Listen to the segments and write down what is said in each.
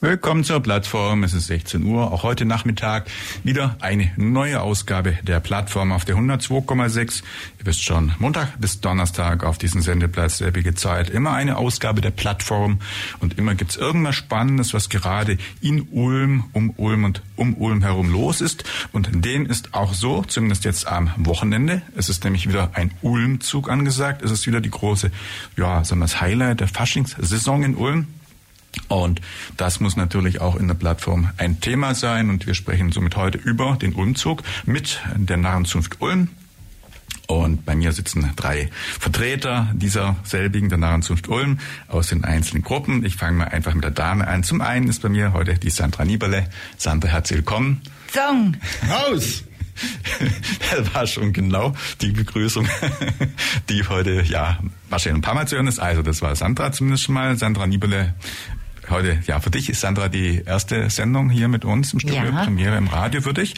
Willkommen zur Plattform. Es ist 16 Uhr. Auch heute Nachmittag wieder eine neue Ausgabe der Plattform auf der 102,6. Ihr wisst schon, Montag bis Donnerstag auf diesem Sendeplatz selbige Zeit. Immer eine Ausgabe der Plattform und immer gibt's irgendwas Spannendes, was gerade in Ulm, um Ulm und um Ulm herum los ist. Und dem ist auch so, zumindest jetzt am Wochenende. Es ist nämlich wieder ein Ulmzug angesagt. Es ist wieder die große, ja, sagen wir das Highlight der Faschingssaison in Ulm. Und das muss natürlich auch in der Plattform ein Thema sein. Und wir sprechen somit heute über den Umzug mit der Narrenzunft Ulm. Und bei mir sitzen drei Vertreter dieser selbigen, der Narrenzunft Ulm, aus den einzelnen Gruppen. Ich fange mal einfach mit der Dame an. Zum einen ist bei mir heute die Sandra Nieberle. Sandra, herzlich willkommen. Song. Raus! Das war schon genau die Begrüßung, die heute, ja, wahrscheinlich ein paar Mal zu hören ist. Also, das war Sandra zumindest schon mal. Sandra Nieberle heute, ja, für dich ist Sandra die erste Sendung hier mit uns im Studio, ja. Premiere im Radio für dich.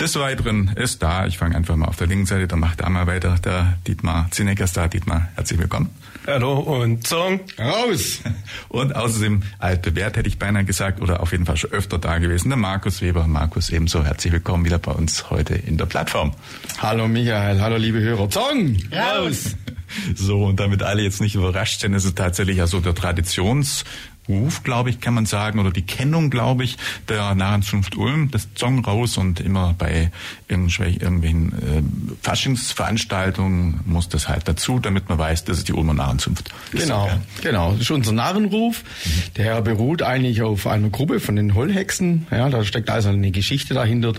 Des Weiteren ist da, ich fange einfach mal auf der linken Seite, dann macht da mal weiter, der Dietmar Zinecker ist da. Dietmar, herzlich willkommen. Hallo und Song raus. Und außerdem altbewährt hätte ich beinahe gesagt oder auf jeden Fall schon öfter da gewesen, der Markus Weber. Markus ebenso herzlich willkommen wieder bei uns heute in der Plattform. Hallo Michael, hallo liebe Hörer. Song raus. So, und damit alle jetzt nicht überrascht sind, ist es tatsächlich ja so der Traditions- Ruf, glaube ich, kann man sagen, oder die Kennung, glaube ich, der Narrenzunft Ulm, das Song raus und immer bei irgendwelchen äh, Faschingsveranstaltungen muss das halt dazu, damit man weiß, das ist die Ulmer Narrenzunft. Genau, ja. genau. Das ist unser Narrenruf. Mhm. Der beruht eigentlich auf einer Gruppe von den Hollhexen. Ja, da steckt also eine Geschichte dahinter.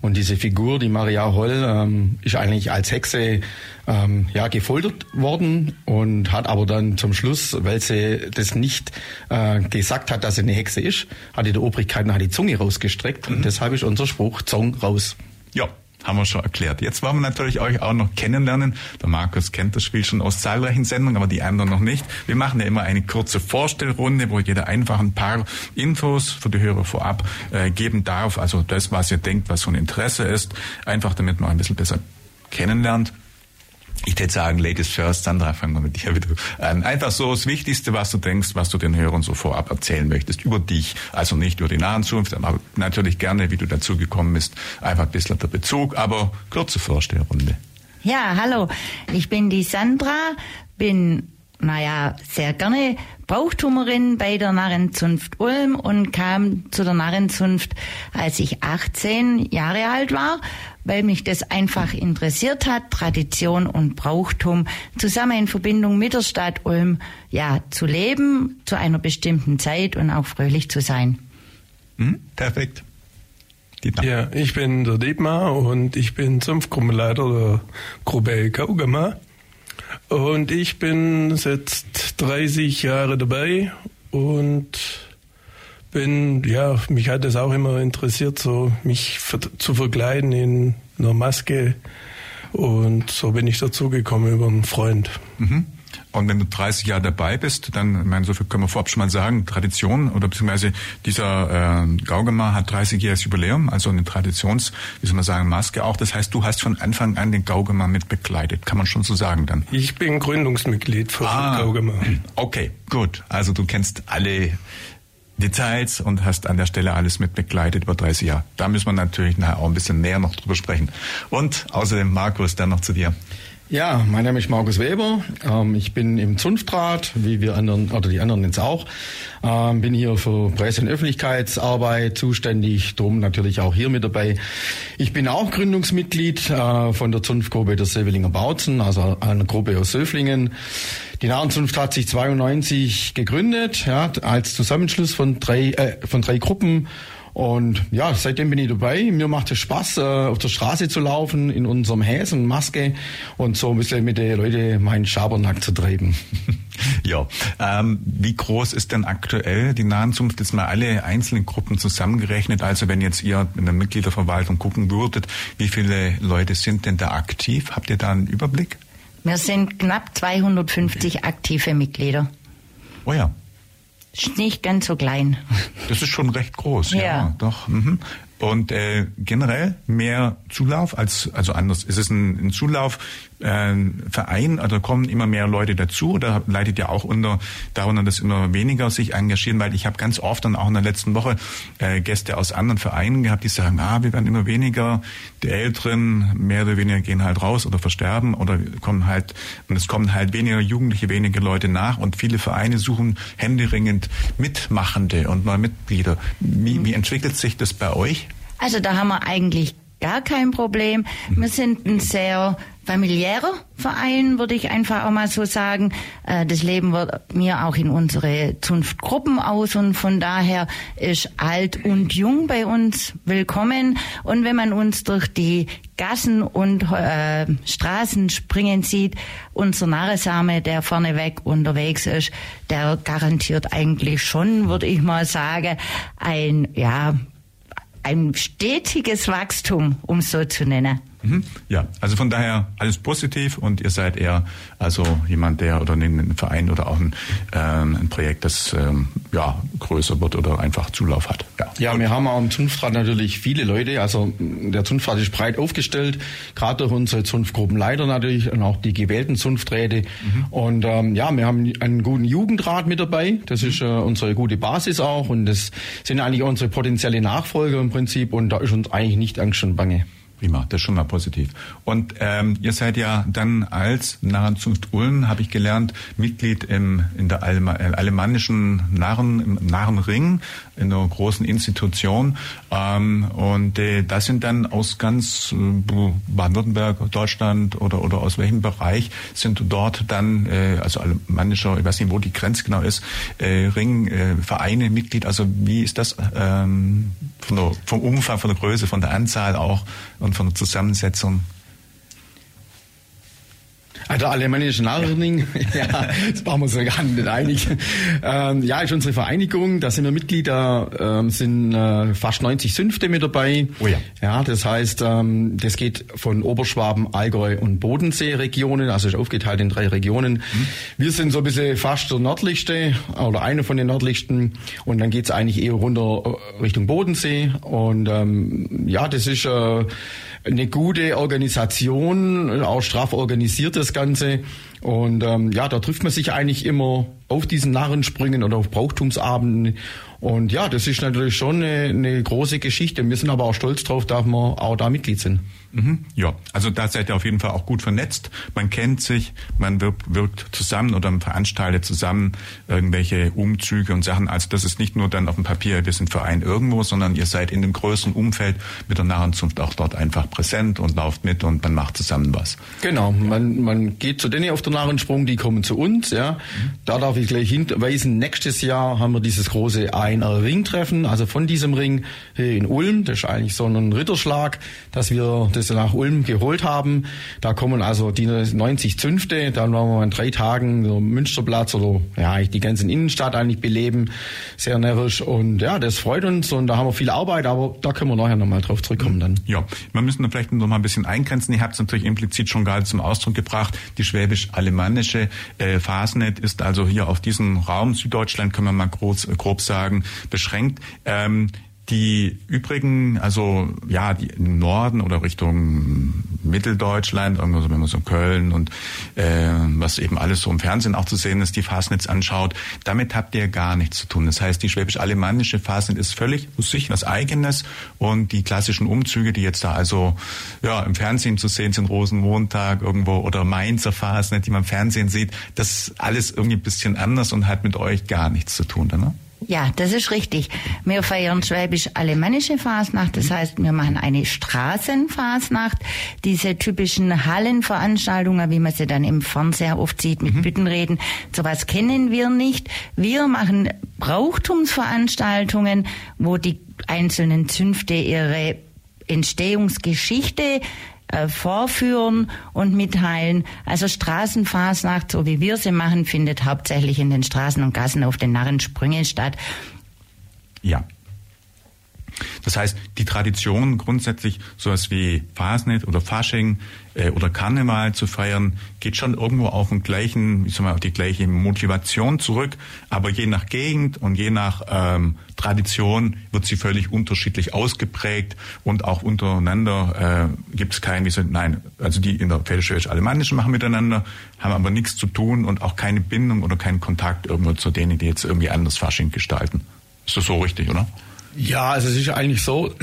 Und diese Figur, die Maria Holl, ähm, ist eigentlich als Hexe ähm, ja, gefoltert worden und hat aber dann zum Schluss, weil sie das nicht äh, gesagt hat, dass sie eine Hexe ist, hat die der Obrigkeit nachher die Zunge rausgestreckt mhm. und deshalb ist unser Spruch Zong raus. Ja, haben wir schon erklärt. Jetzt wollen wir natürlich euch auch noch kennenlernen. Der Markus kennt das Spiel schon aus zahlreichen Sendungen, aber die anderen noch nicht. Wir machen ja immer eine kurze Vorstellrunde, wo jeder einfach ein paar Infos für die Hörer vorab äh, geben darf. Also das, was ihr denkt, was von Interesse ist. Einfach damit man ein bisschen besser kennenlernt. Ich würde sagen, Ladies first, Sandra, fangen wir mit dir wieder an. Einfach so das Wichtigste, was du denkst, was du den Hörern so vorab erzählen möchtest über dich. Also nicht über die nahen Zukunft, aber natürlich gerne, wie du dazu gekommen bist. Einfach ein bisschen der Bezug, aber kurze Vorstellrunde. Ja, hallo. Ich bin die Sandra, bin naja, sehr gerne Brauchtumerin bei der Narrenzunft Ulm und kam zu der Narrenzunft, als ich 18 Jahre alt war, weil mich das einfach interessiert hat, Tradition und Brauchtum zusammen in Verbindung mit der Stadt Ulm, ja, zu leben, zu einer bestimmten Zeit und auch fröhlich zu sein. Hm, perfekt. Dietmar. Ja, ich bin der Dietmar und ich bin Zunftgruppenleiter der Gruppe Kaugama. Und ich bin seit 30 Jahre dabei und bin, ja, mich hat es auch immer interessiert, so mich zu verkleiden in einer Maske. Und so bin ich dazu gekommen über einen Freund. Mhm. Und wenn du 30 Jahre dabei bist, dann, ich meine, so viel können wir vorab schon mal sagen, Tradition oder beziehungsweise dieser äh, Gaugamar hat 30-jähriges Jubiläum, also eine Traditions, wie soll man sagen, Maske auch. Das heißt, du hast von Anfang an den Gaugamar mit begleitet, kann man schon so sagen dann. Ich bin Gründungsmitglied von ah, Gaugamar. Okay, gut. Also du kennst alle Details und hast an der Stelle alles mit begleitet über 30 Jahre. Da müssen wir natürlich nachher auch ein bisschen näher noch drüber sprechen. Und außerdem Markus, dann noch zu dir. Ja, mein Name ist Markus Weber. Ähm, ich bin im Zunftrat, wie wir anderen, oder die anderen jetzt auch. Ähm, bin hier für Presse- und Öffentlichkeitsarbeit zuständig, drum natürlich auch hier mit dabei. Ich bin auch Gründungsmitglied äh, von der Zunftgruppe der Sevelinger Bautzen, also einer Gruppe aus Söflingen. Die Narrenzunft hat sich 92 gegründet, ja, als Zusammenschluss von drei, äh, von drei Gruppen Und ja, seitdem bin ich dabei. Mir macht es Spaß, äh, auf der Straße zu laufen, in unserem Häsen, Maske und so ein bisschen mit den Leuten meinen Schabernack zu treiben. ja, ähm, wie groß ist denn aktuell die Nahenzunft? Jetzt mal alle einzelnen Gruppen zusammengerechnet. Also wenn jetzt ihr in der Mitgliederverwaltung gucken würdet, wie viele Leute sind denn da aktiv? Habt ihr da einen Überblick? Wir sind knapp 250 aktive Mitglieder. Oh ja. Ist nicht ganz so klein. Das ist schon recht groß, ja, ja doch. Mhm. Und äh, generell mehr Zulauf als also anders. Ist es ein, ein Zulaufverein, äh, also kommen immer mehr Leute dazu oder leidet ja auch unter darunter, dass immer weniger sich engagieren, weil ich habe ganz oft dann auch in der letzten Woche äh, Gäste aus anderen Vereinen gehabt, die sagen, ah, wir werden immer weniger, die Älteren mehr oder weniger gehen halt raus oder versterben oder kommen halt und es kommen halt weniger Jugendliche, weniger Leute nach und viele Vereine suchen händeringend Mitmachende und neue Mitglieder. Wie, wie entwickelt sich das bei euch? Also da haben wir eigentlich gar kein Problem. Wir sind ein sehr familiärer Verein, würde ich einfach auch mal so sagen. Äh, das leben wir mir auch in unsere Zunftgruppen aus und von daher ist alt und jung bei uns willkommen. Und wenn man uns durch die Gassen und äh, Straßen springen sieht, unser Narresame, der vorneweg unterwegs ist, der garantiert eigentlich schon, würde ich mal sagen, ein ja ein stetiges Wachstum, um so zu nennen. Mhm. Ja, also von daher alles positiv und ihr seid eher also jemand, der oder ein Verein oder auch ein, ähm, ein Projekt, das ähm, ja größer wird oder einfach Zulauf hat. Ja, ja wir haben auch im Zunftrat natürlich viele Leute. Also der Zunftrat ist breit aufgestellt, gerade durch unsere Zunftgruppenleiter natürlich und auch die gewählten Zunfträte. Mhm. Und ähm, ja, wir haben einen guten Jugendrat mit dabei. Das mhm. ist äh, unsere gute Basis auch und das sind eigentlich unsere potenzielle Nachfolger im Prinzip und da ist uns eigentlich nicht Angst und Bange. Prima, das ist schon mal positiv. Und ähm, ihr seid ja dann als Narrenzunft Ulm, habe ich gelernt, Mitglied im, in der Alema, äh, alemannischen Narren, im Narrenring, in einer großen Institution. Ähm, und äh, das sind dann aus ganz äh, Baden-Württemberg, Deutschland oder, oder aus welchem Bereich sind dort dann, äh, also alemannischer, ich weiß nicht, wo die Grenze genau ist, äh, Ring, äh, Vereine, Mitglied. Also wie ist das ähm, von der, vom Umfang, von der Größe, von der Anzahl auch und von der Zusammensetzung? Also alemannische Nachrichten, ja, das waren wir so gar nicht einig. Ähm, ja, ist unsere Vereinigung, da sind wir Mitglieder, ähm, sind äh, fast 90 Sünfte mit dabei. Oh ja. Ja, das heißt, ähm, das geht von Oberschwaben, Allgäu und Bodensee-Regionen, also ist aufgeteilt in drei Regionen. Mhm. Wir sind so ein bisschen fast der nördlichste oder eine von den nördlichsten und dann geht's eigentlich eher runter äh, Richtung Bodensee und ähm, ja, das ist äh, eine gute Organisation, auch straff organisiert das Ganze. Und ähm, ja, da trifft man sich eigentlich immer auf diesen Narrensprüngen oder auf Brauchtumsabenden. Und ja, das ist natürlich schon eine, eine große Geschichte. Wir sind aber auch stolz drauf, dass wir auch da Mitglied sind. Mhm, ja, also da seid ihr auf jeden Fall auch gut vernetzt. Man kennt sich, man wirkt, wirkt zusammen oder man veranstaltet zusammen irgendwelche Umzüge und Sachen. Also das ist nicht nur dann auf dem Papier, wir sind Verein irgendwo, sondern ihr seid in dem größeren Umfeld mit der Narrenzunft auch dort einfach präsent und lauft mit und man macht zusammen was. Genau, man, man geht zu denen auf der Narrensprung, die kommen zu uns. Ja, mhm. Da darf ich gleich hinweisen, nächstes Jahr haben wir dieses große ANR Ringtreffen, also von diesem Ring hier in Ulm. Das ist eigentlich so ein Ritterschlag, dass wir das das nach Ulm geholt haben. Da kommen also die 90 Zünfte, dann wollen wir in drei Tagen so Münsterplatz oder ja, die ganze Innenstadt eigentlich beleben. Sehr närrisch und ja, das freut uns und da haben wir viel Arbeit, aber da können wir nachher nochmal drauf zurückkommen dann. Ja, wir müssen da vielleicht noch mal ein bisschen eingrenzen. Ihr habt es natürlich implizit schon gerade zum Ausdruck gebracht. Die schwäbisch-alemannische äh, Fasnet ist also hier auf diesem Raum Süddeutschland, können wir mal groß, grob sagen, beschränkt. Ähm, die übrigen, also ja, die im Norden oder Richtung Mitteldeutschland, irgendwo so, wenn man so Köln und äh, was eben alles so im Fernsehen auch zu sehen ist, die Fasnitz anschaut, damit habt ihr gar nichts zu tun. Das heißt, die schwäbisch-alemannische Fasnitz ist völlig sich was Eigenes und die klassischen Umzüge, die jetzt da also ja im Fernsehen zu sehen sind, Rosenmontag irgendwo oder Mainzer Fasnet, die man im Fernsehen sieht, das ist alles irgendwie ein bisschen anders und hat mit euch gar nichts zu tun, ne? Ja, das ist richtig. Wir feiern schwäbisch-alemannische Fasnacht. Das heißt, wir machen eine Straßenfasnacht. Diese typischen Hallenveranstaltungen, wie man sie dann im Fernseher oft sieht mit mhm. Büttenreden, sowas kennen wir nicht. Wir machen Brauchtumsveranstaltungen, wo die einzelnen Zünfte ihre Entstehungsgeschichte äh, vorführen und mitteilen. Also Straßenfasnacht, so wie wir sie machen, findet hauptsächlich in den Straßen und Gassen auf den Narrensprüngen statt. Ja. Das heißt, die Tradition grundsätzlich sowas wie Fasnet oder Fasching äh, oder Karneval zu feiern, geht schon irgendwo auf den gleichen, ich sag mal, auf die gleiche Motivation zurück. Aber je nach Gegend und je nach ähm, Tradition wird sie völlig unterschiedlich ausgeprägt und auch untereinander äh, gibt es kein, wie so, nein, also die in der Pfälzisch-Alemannischen machen miteinander, haben aber nichts zu tun und auch keine Bindung oder keinen Kontakt irgendwo zu denen, die jetzt irgendwie anders Fasching gestalten. Ist das so richtig, oder? Ja, also es ist eigentlich so,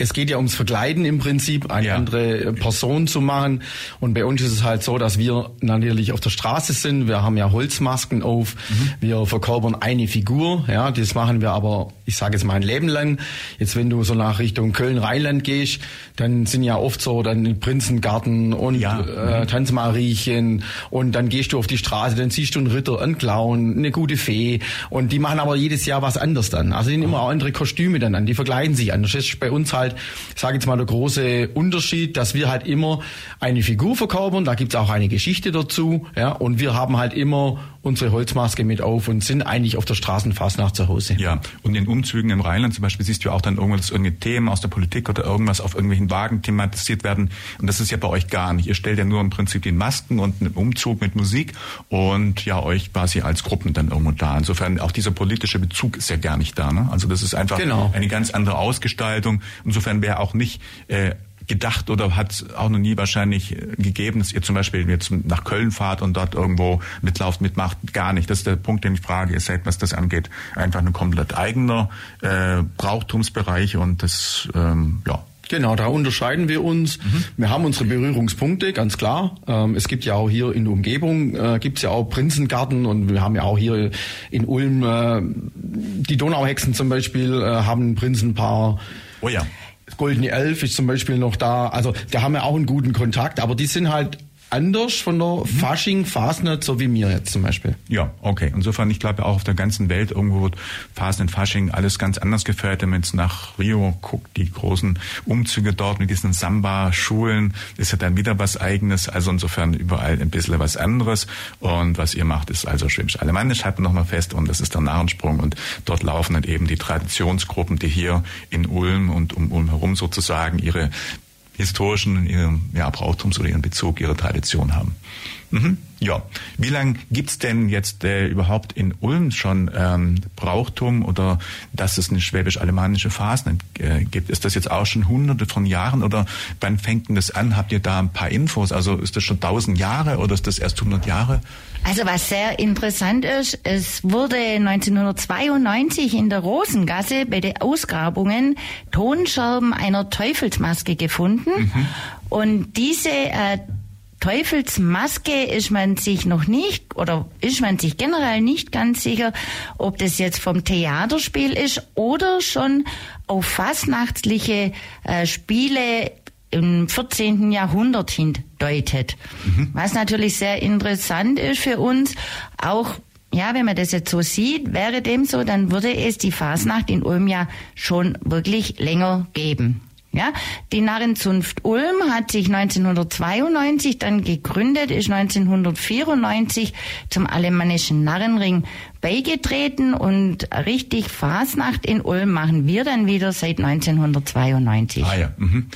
es geht ja ums Verkleiden im Prinzip, eine ja. andere Person zu machen. Und bei uns ist es halt so, dass wir natürlich auf der Straße sind. Wir haben ja Holzmasken auf. Mhm. Wir verkörpern eine Figur. Ja, das machen wir aber, ich sage jetzt mal ein Leben lang. Jetzt, wenn du so nach Richtung Köln-Rheinland gehst, dann sind ja oft so dann Prinzengarten und ja. äh, mhm. Tanzmariechen. Und dann gehst du auf die Straße, dann siehst du einen Ritter, einen Clown, eine gute Fee. Und die machen aber jedes Jahr was anderes dann. Also die sind immer auch andere Kostüme dann an. Die verkleiden sich anders. Das ist bei uns halt halt, sage jetzt mal, der große Unterschied, dass wir halt immer eine Figur verkörpern, da gibt's auch eine Geschichte dazu, ja, und wir haben halt immer unsere Holzmaske mit auf und sind eigentlich auf der Straßenfastnacht zu Hause. Ja, und in Umzügen im Rheinland zum Beispiel siehst du auch dann irgendwas, dass irgendwelche Themen aus der Politik oder irgendwas auf irgendwelchen Wagen thematisiert werden. Und das ist ja bei euch gar nicht. Ihr stellt ja nur im Prinzip den Masken und einen Umzug mit Musik und ja, euch quasi als Gruppen dann irgendwo da. Insofern auch dieser politische Bezug ist ja gar nicht da. Ne? Also das ist einfach genau. eine ganz andere Ausgestaltung. Insofern wäre auch nicht äh, gedacht oder hat auch noch nie wahrscheinlich gegeben, dass ihr zum Beispiel jetzt nach Köln fahrt und dort irgendwo mitlauft, mitmacht? Gar nicht. Das ist der Punkt, den ich frage. Ihr seid, was das angeht, einfach ein komplett eigener äh, Brauchtumsbereich und das, ähm, ja, Genau, da unterscheiden wir uns. Mhm. Wir haben unsere Berührungspunkte, ganz klar. Ähm, es gibt ja auch hier in der Umgebung, äh, gibt es ja auch Prinzengarten und wir haben ja auch hier in Ulm äh, die Donauhexen zum Beispiel, äh, haben ein Prinzenpaar. Oh ja. Goldene Elf ist zum Beispiel noch da. Also da haben wir auch einen guten Kontakt, aber die sind halt anders von der mhm. Fasching, Fasnet, so wie mir jetzt zum Beispiel. Ja, okay. Insofern, ich glaube auch auf der ganzen Welt irgendwo wird Fasnet, Fasching alles ganz anders gefeiert. Wenn man jetzt nach Rio guckt, die großen Umzüge dort mit diesen Samba-Schulen, ist ja dann wieder was Eigenes. Also insofern überall ein bisschen was anderes. Und was ihr macht, ist also Schwäbisch-Alemannisch, halten wir nochmal fest. Und das ist der Narrensprung. Und dort laufen dann eben die Traditionsgruppen, die hier in Ulm und um Ulm herum sozusagen ihre historischen ihrem ja, Brauchtums oder ihren Bezug, ihre Tradition haben. Mhm. Ja, wie lange gibt's denn jetzt äh, überhaupt in Ulm schon ähm, Brauchtum oder dass es eine schwäbisch-alemannische Phase äh, gibt? Ist das jetzt auch schon hunderte von Jahren oder wann fängt denn das an? Habt ihr da ein paar Infos? Also ist das schon tausend Jahre oder ist das erst hundert Jahre? Also was sehr interessant ist, es wurde 1992 in der Rosengasse bei den Ausgrabungen Tonscherben einer Teufelsmaske gefunden mhm. und diese äh, Teufelsmaske ist man sich noch nicht oder ist man sich generell nicht ganz sicher, ob das jetzt vom Theaterspiel ist oder schon auf fastnachtliche äh, Spiele im 14. Jahrhundert hindeutet. Mhm. Was natürlich sehr interessant ist für uns, auch ja, wenn man das jetzt so sieht, wäre dem so, dann würde es die Fasnacht in Ulm ja schon wirklich länger geben. Ja, die Narrenzunft Ulm hat sich 1992 dann gegründet, ist 1994 zum alemannischen Narrenring beigetreten und richtig Fasnacht in Ulm machen wir dann wieder seit 1992. Ah ja. Mhm.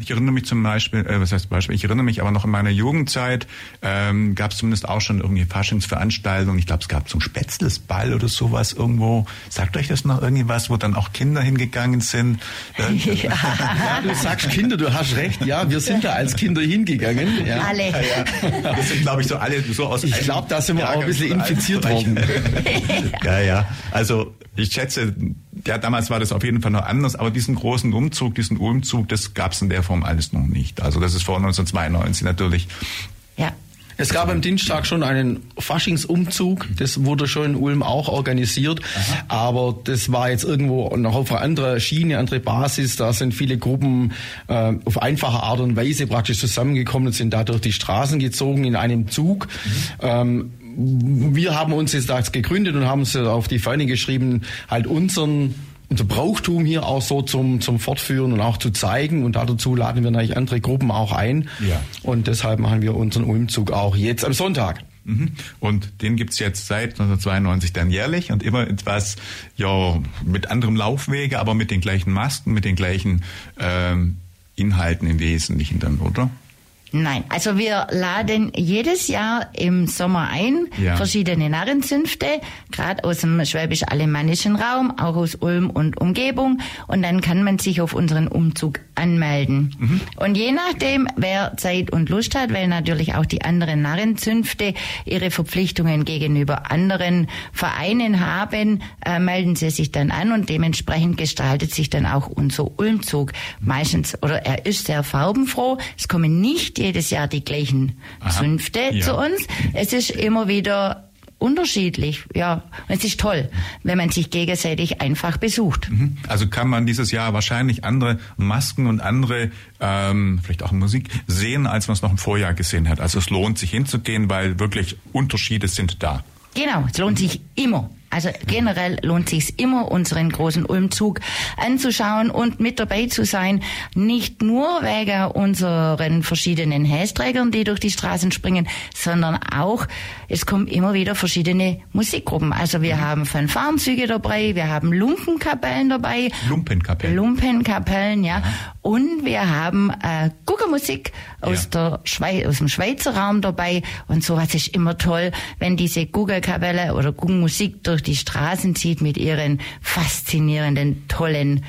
Ich erinnere mich zum Beispiel, äh, was heißt Beispiel, ich erinnere mich aber noch in meiner Jugendzeit, ähm, gab es zumindest auch schon irgendwie Faschingsveranstaltungen. Ich glaube, es gab so einen Spätzlesball oder sowas irgendwo. Sagt euch das noch irgendwas, wo dann auch Kinder hingegangen sind? Ja. ja, du sagst Kinder, du hast recht. Ja, wir sind da als Kinder hingegangen. Ja. Alle. Ja, ja. Das sind, glaube ich, so alle so aus. Ich glaube, da sind wir auch ein bisschen infiziert worden. ja, ja. Also ich schätze, ja, damals war das auf jeden Fall noch anders, aber diesen großen Umzug, diesen Umzug, das gab es in der Form alles noch nicht. Also das ist vor 1992 natürlich. Ja. Es gab am Dienstag schon einen Faschingsumzug. Das wurde schon in Ulm auch organisiert. Aha. Aber das war jetzt irgendwo noch auf einer anderen Schiene, andere Basis. Da sind viele Gruppen äh, auf einfache Art und Weise praktisch zusammengekommen und sind da durch die Straßen gezogen in einem Zug. Mhm. Ähm, wir haben uns jetzt das gegründet und haben es auf die Fahne geschrieben, halt unseren unser Brauchtum hier auch so zum, zum Fortführen und auch zu zeigen. Und dazu laden wir natürlich andere Gruppen auch ein. Ja. Und deshalb machen wir unseren Umzug auch jetzt am Sonntag. Mhm. Und den gibt's jetzt seit 1992 dann jährlich und immer etwas, ja, mit anderem Laufwege, aber mit den gleichen Masken, mit den gleichen ähm, Inhalten im Wesentlichen dann, oder? Nein, also wir laden jedes Jahr im Sommer ein, ja. verschiedene Narrenzünfte, gerade aus dem schwäbisch-alemannischen Raum, auch aus Ulm und Umgebung. Und dann kann man sich auf unseren Umzug anmelden. Mhm. Und je nachdem, wer Zeit und Lust hat, weil natürlich auch die anderen Narrenzünfte ihre Verpflichtungen gegenüber anderen Vereinen haben, äh, melden sie sich dann an und dementsprechend gestaltet sich dann auch unser Ulmzug meistens, oder er ist sehr farbenfroh. Es kommen nicht jedes Jahr die gleichen Aha. Zünfte ja. zu uns. Es ist immer wieder unterschiedlich, ja. Es ist toll, wenn man sich gegenseitig einfach besucht. Mhm. Also kann man dieses Jahr wahrscheinlich andere Masken und andere, ähm, vielleicht auch Musik sehen, als man es noch im Vorjahr gesehen hat. Also es lohnt sich hinzugehen, weil wirklich Unterschiede sind da. Genau, es lohnt sich immer. Also generell lohnt sich immer, unseren großen Ulmzug anzuschauen und mit dabei zu sein. Nicht nur wegen unseren verschiedenen Hästrägern, die durch die Straßen springen, sondern auch, es kommen immer wieder verschiedene Musikgruppen. Also wir mhm. haben Fanfarenzüge dabei, wir haben Lumpenkapellen dabei. Lumpenkapellen. Lumpenkapellen, ja. Mhm. Und wir haben äh, Guckermusik aus, ja. der Schweiz, aus dem Schweizer Raum dabei. Und sowas ist immer toll, wenn diese Guckerkapelle oder Guckermusik durch die Straßen zieht mit ihren faszinierenden, tollen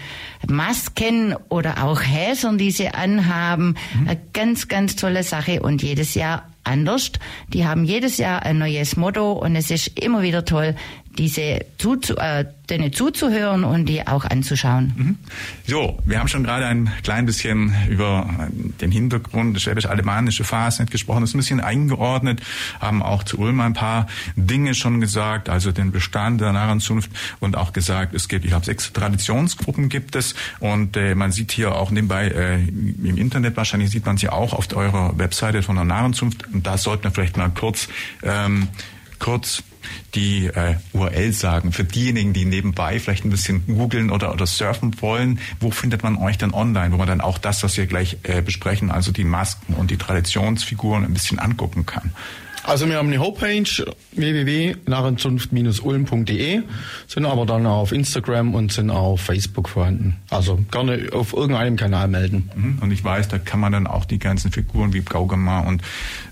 Masken oder auch Häsern, die sie anhaben. Mhm. Eine ganz, ganz tolle Sache und jedes Jahr anders. Die haben jedes Jahr ein neues Motto und es ist immer wieder toll, diese zuzu, äh, denen zuzuhören und die auch anzuschauen. Mhm. So, wir haben schon gerade ein klein bisschen über den Hintergrund des schwäbisch-alemannische Fasnet gesprochen, das ist ein bisschen eingeordnet, haben auch zu Ulm ein paar Dinge schon gesagt, also den Bestand der Narrenzunft und auch gesagt, es gibt, ich glaube, sechs Traditionsgruppen gibt es und äh, man sieht hier auch nebenbei äh, im Internet wahrscheinlich sieht man sie auch auf eurer Webseite von der Narrenzunft und da sollten wir vielleicht mal kurz ähm, kurz die äh, URL sagen, für diejenigen, die nebenbei vielleicht ein bisschen googeln oder, oder surfen wollen, wo findet man euch dann online, wo man dann auch das, was wir gleich äh, besprechen, also die Masken und die Traditionsfiguren ein bisschen angucken kann? Also wir haben eine Homepage www.narrenzunft-ulm.de, sind aber dann auf Instagram und sind auf Facebook vorhanden. Also gerne auf irgendeinem Kanal melden. Mhm. Und ich weiß, da kann man dann auch die ganzen Figuren wie Gaugamar und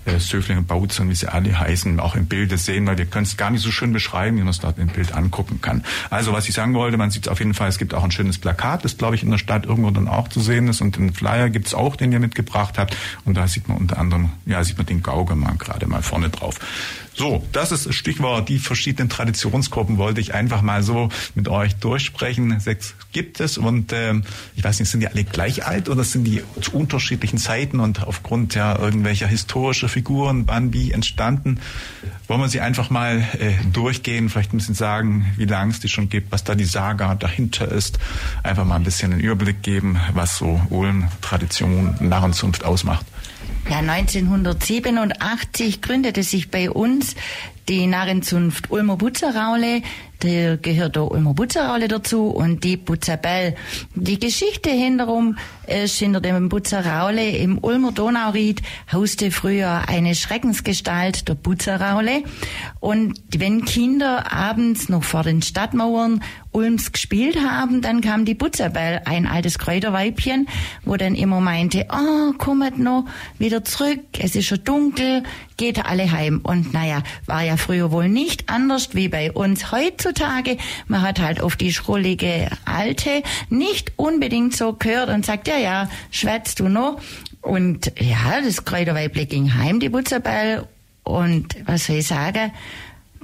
äh, Söfling und Bautzen, wie sie alle heißen, auch im Bilde sehen, weil wir können es gar nicht so schön beschreiben, wie man es dort im Bild angucken kann. Also was ich sagen wollte, man sieht es auf jeden Fall, es gibt auch ein schönes Plakat, das glaube ich in der Stadt irgendwo dann auch zu sehen ist und den Flyer gibt es auch, den ihr mitgebracht habt und da sieht man unter anderem, ja, sieht man den Gaugamar gerade mal vorne drauf. So, das ist das Stichwort. Die verschiedenen Traditionsgruppen wollte ich einfach mal so mit euch durchsprechen. Sechs gibt es und äh, ich weiß nicht, sind die alle gleich alt oder sind die zu unterschiedlichen Zeiten und aufgrund ja irgendwelcher historischer Figuren, wann wie entstanden? Wollen wir sie einfach mal äh, durchgehen, vielleicht ein bisschen sagen, wie lange es die schon gibt, was da die Saga dahinter ist. Einfach mal ein bisschen einen Überblick geben, was so Ulm, Tradition, Narrenzunft ausmacht. Ja, 1987 gründete sich bei uns die Narrenzunft Ulmer Butzeraule. Da gehört der Ulmer Butzeraule dazu und die Butzabell. Die Geschichte hinterum ist, hinter dem Butzeraule im Ulmer Donauried hauste früher eine Schreckensgestalt, der Butzeraule. Und wenn Kinder abends noch vor den Stadtmauern Ulms gespielt haben, dann kam die Butzabell, ein altes Kräuterweibchen, wo dann immer meinte, oh, kommt noch wieder zurück, es ist schon dunkel, geht alle heim. Und naja, war ja früher wohl nicht anders wie bei uns heutzutage. Man hat halt auf die schrullige Alte nicht unbedingt so gehört und sagt, ja, ja, schwätzt du noch. Und ja, das Kräuterweible ging heim, die Butzabell. Und was soll ich sagen?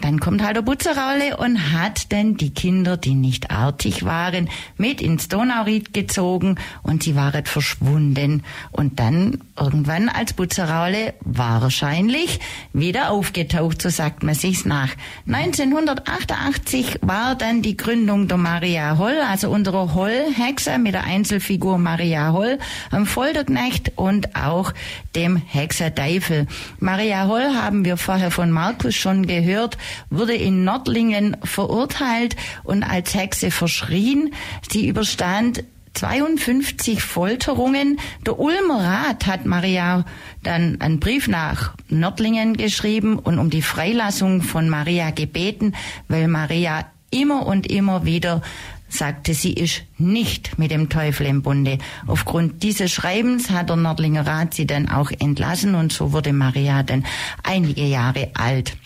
Dann kommt halt der Butzeraule und hat dann die Kinder, die nicht artig waren, mit ins Donauried gezogen und sie waren verschwunden. Und dann irgendwann als Butzeraule wahrscheinlich wieder aufgetaucht, so sagt man sich's nach. 1988 war dann die Gründung der Maria Holl, also unserer Holl-Hexe mit der Einzelfigur Maria Holl, am Folterknecht und auch dem Hexer Teufel. Maria Holl haben wir vorher von Markus schon gehört, wurde in Nordlingen verurteilt und als Hexe verschrien. Sie überstand 52 Folterungen. Der Ulmer Rat hat Maria dann einen Brief nach Nördlingen geschrieben und um die Freilassung von Maria gebeten, weil Maria immer und immer wieder sagte, sie ist nicht mit dem Teufel im Bunde. Aufgrund dieses Schreibens hat der Nördlinger Rat sie dann auch entlassen und so wurde Maria dann einige Jahre alt.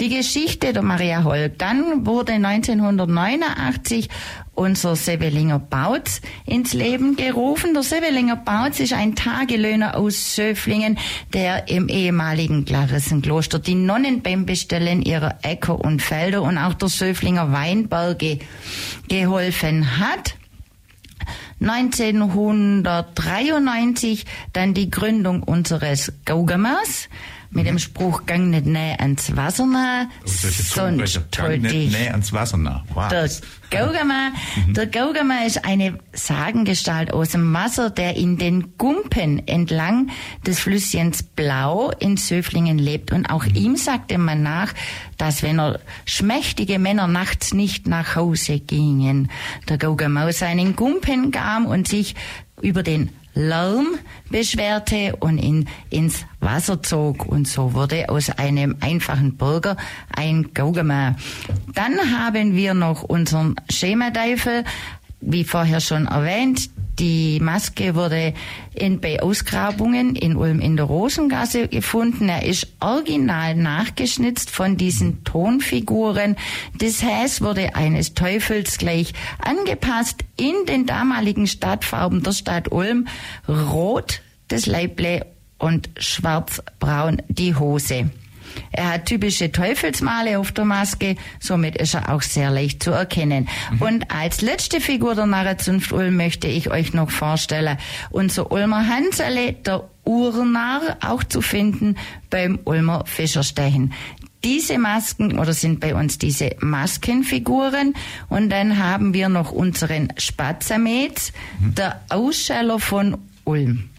Die Geschichte der Maria Holk. Dann wurde 1989 unser Sevelinger Bautz ins Leben gerufen. Der Sevelinger Bautz ist ein Tagelöhner aus Söflingen, der im ehemaligen Klarissenkloster die Nonnen beim Bestellen ihrer Äcker und Felder und auch der Söflinger Weinberge geholfen hat. 1993 dann die Gründung unseres Gaugamers mit dem Spruch, gang nicht näher ans Wasser nah, Oh, sonst toll dich. Näher ans Wasser nah. Wow. Der Gaugama, der Gaugama ist eine Sagengestalt aus dem Wasser, der in den Gumpen entlang des Flüsschens Blau in Söflingen lebt. Und auch ihm sagte man nach, dass wenn er schmächtige Männer nachts nicht nach Hause gingen, der Gaugama aus seinen Gumpen kam und sich über den Lärm beschwerte und ihn ins Wasser zog. Und so wurde aus einem einfachen Bürger ein Gaugama. Dann haben wir noch unseren Schemateufel, wie vorher schon erwähnt. Die Maske wurde in, bei Ausgrabungen in Ulm in der Rosengasse gefunden. Er ist original nachgeschnitzt von diesen Tonfiguren. Das Häs wurde eines Teufels gleich angepasst in den damaligen Stadtfarben der Stadt Ulm. Rot das Leible und schwarzbraun die Hose. Er hat typische Teufelsmale auf der Maske, somit ist er auch sehr leicht zu erkennen. Mhm. Und als letzte Figur der Narrenzunft Ulm möchte ich euch noch vorstellen, unser Ulmer Hansele, der Urnarr, auch zu finden beim Ulmer Fischerstechen. Diese Masken oder sind bei uns diese Maskenfiguren und dann haben wir noch unseren Spatzametz, mhm. der Ausscheller von Ulm.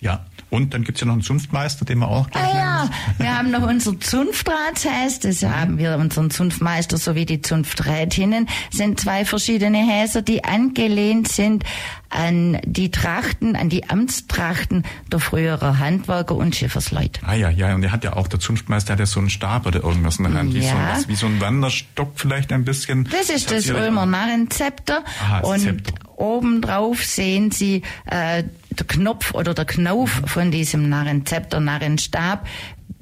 Ja, und dann gibt's ja noch einen Zunftmeister, den wir auch gleich ah, ja, wir haben noch unser Zunftratshäs, das haben wir unseren Zunftmeister sowie die Zunfträtinnen, sind zwei verschiedene Häser, die angelehnt sind an die Trachten, an die Amtstrachten der früheren Handwerker und Schiffersleute. Ah ja, ja, und er hat ja auch, der Zunftmeister hat ja so einen Stab oder irgendwas in der Hand, wie, ja. so, was, wie so ein Wanderstock vielleicht ein bisschen. Das ist das, das Ulmer Narrenzepter. Aha, und Zepter. Obendrauf sehen Sie äh, der Knopf oder der Knauf von diesem Narrenzepter, Narrenstab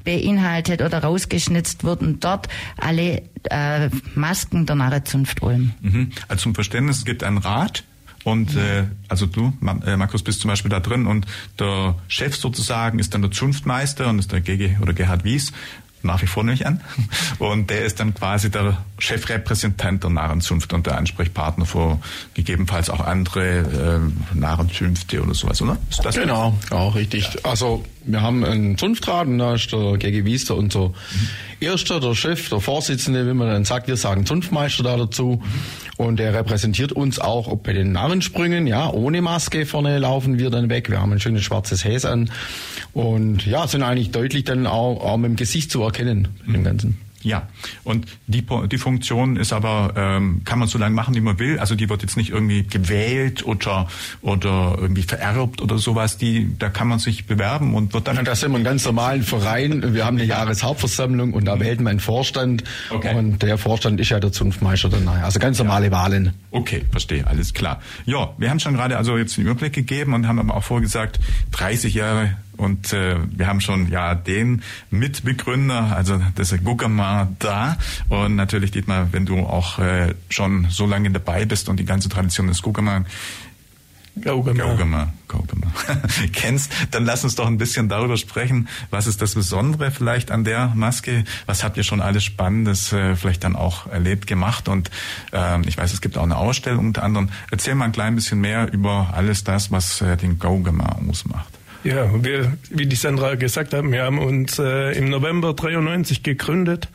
beinhaltet oder rausgeschnitzt wurden dort alle äh, Masken der Narrenzunft Ulm. Mhm. Also zum Verständnis, es gibt ein Rad, und äh, also du, Markus, bist zum Beispiel da drin und der Chef sozusagen ist dann der Zunftmeister und ist der GG oder Gerhard Wies nach wie vor nämlich an. Und der ist dann quasi der Chefrepräsentant der Narrenzunft und der Ansprechpartner für gegebenenfalls auch andere äh, Narrenzünfte oder sowas, oder? Ist das genau, auch richtig. Ja. Also wir haben einen Zunftrat und da ist der GG Wiester unser mhm. erster, der Chef, der Vorsitzende, wie man dann sagt, wir sagen Zunftmeister da dazu. Mhm. Und er repräsentiert uns auch bei den Narrensprüngen, ja, ohne Maske vorne laufen wir dann weg. Wir haben ein schönes schwarzes Häs an und ja, sind eigentlich deutlich dann auch, auch mit dem Gesicht zu erkennen, mhm. dem Ganzen. Ja, und die, die Funktion ist aber, ähm, kann man so lange machen, wie man will. Also die wird jetzt nicht irgendwie gewählt oder, oder irgendwie vererbt oder sowas. Die, da kann man sich bewerben und wird dann. Ja, das sind wir einen ganz normalen Verein. Wir haben eine Jahreshauptversammlung und da mhm. wählt man einen Vorstand. Okay. Und der Vorstand ist ja der Zunftmeister dann nachher. Also ganz normale ja. Wahlen. Okay, verstehe, alles klar. Ja, wir haben schon gerade also jetzt einen Überblick gegeben und haben aber auch vorgesagt, 30 Jahre und äh, wir haben schon ja den Mitbegründer, also das ist Gugama da. Und natürlich, Dietmar, wenn du auch äh, schon so lange dabei bist und die ganze Tradition des Gugama Gaugamer. Gaugamer, Gaugamer. kennst, dann lass uns doch ein bisschen darüber sprechen. Was ist das Besondere vielleicht an der Maske? Was habt ihr schon alles Spannendes äh, vielleicht dann auch erlebt, gemacht? Und ähm, ich weiß, es gibt auch eine Ausstellung unter anderem. Erzähl mal ein klein bisschen mehr über alles das, was äh, den Gaugamer ausmacht. Ja, wir, wie die Sandra gesagt hat, wir haben uns äh, im November 93 gegründet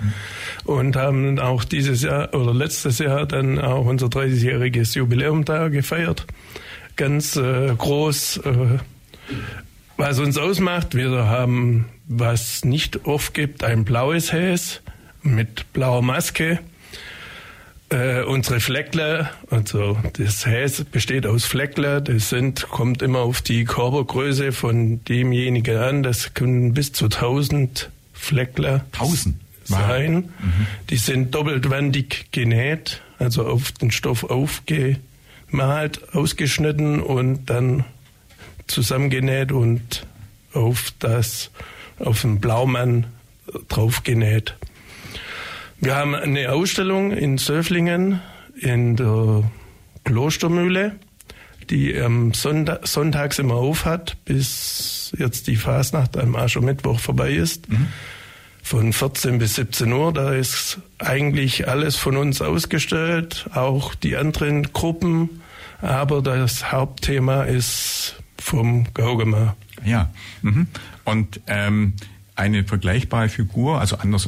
und haben auch dieses Jahr oder letztes Jahr dann auch unser 30-jähriges Jubiläum da gefeiert. Ganz äh, groß. Äh, was uns ausmacht, wir haben, was nicht oft gibt, ein blaues Häs mit blauer Maske äh, unsere Fleckler, also das Häs besteht aus Fleckler, das sind, kommt immer auf die Körpergröße von demjenigen an, das können bis zu 1000 Fleckler 1000 sein. Mhm. Die sind doppeltwandig genäht, also auf den Stoff aufgemalt, ausgeschnitten und dann zusammengenäht und auf das, auf den Blaumann draufgenäht. Wir haben eine Ausstellung in Söflingen in der Klostermühle, die am Sonntag, sonntags immer auf hat, bis jetzt die Fasnacht am Aschermittwoch vorbei ist. Mhm. Von 14 bis 17 Uhr, da ist eigentlich alles von uns ausgestellt, auch die anderen Gruppen, aber das Hauptthema ist vom Gaugema. Ja, mhm. und ähm, eine vergleichbare Figur, also anders,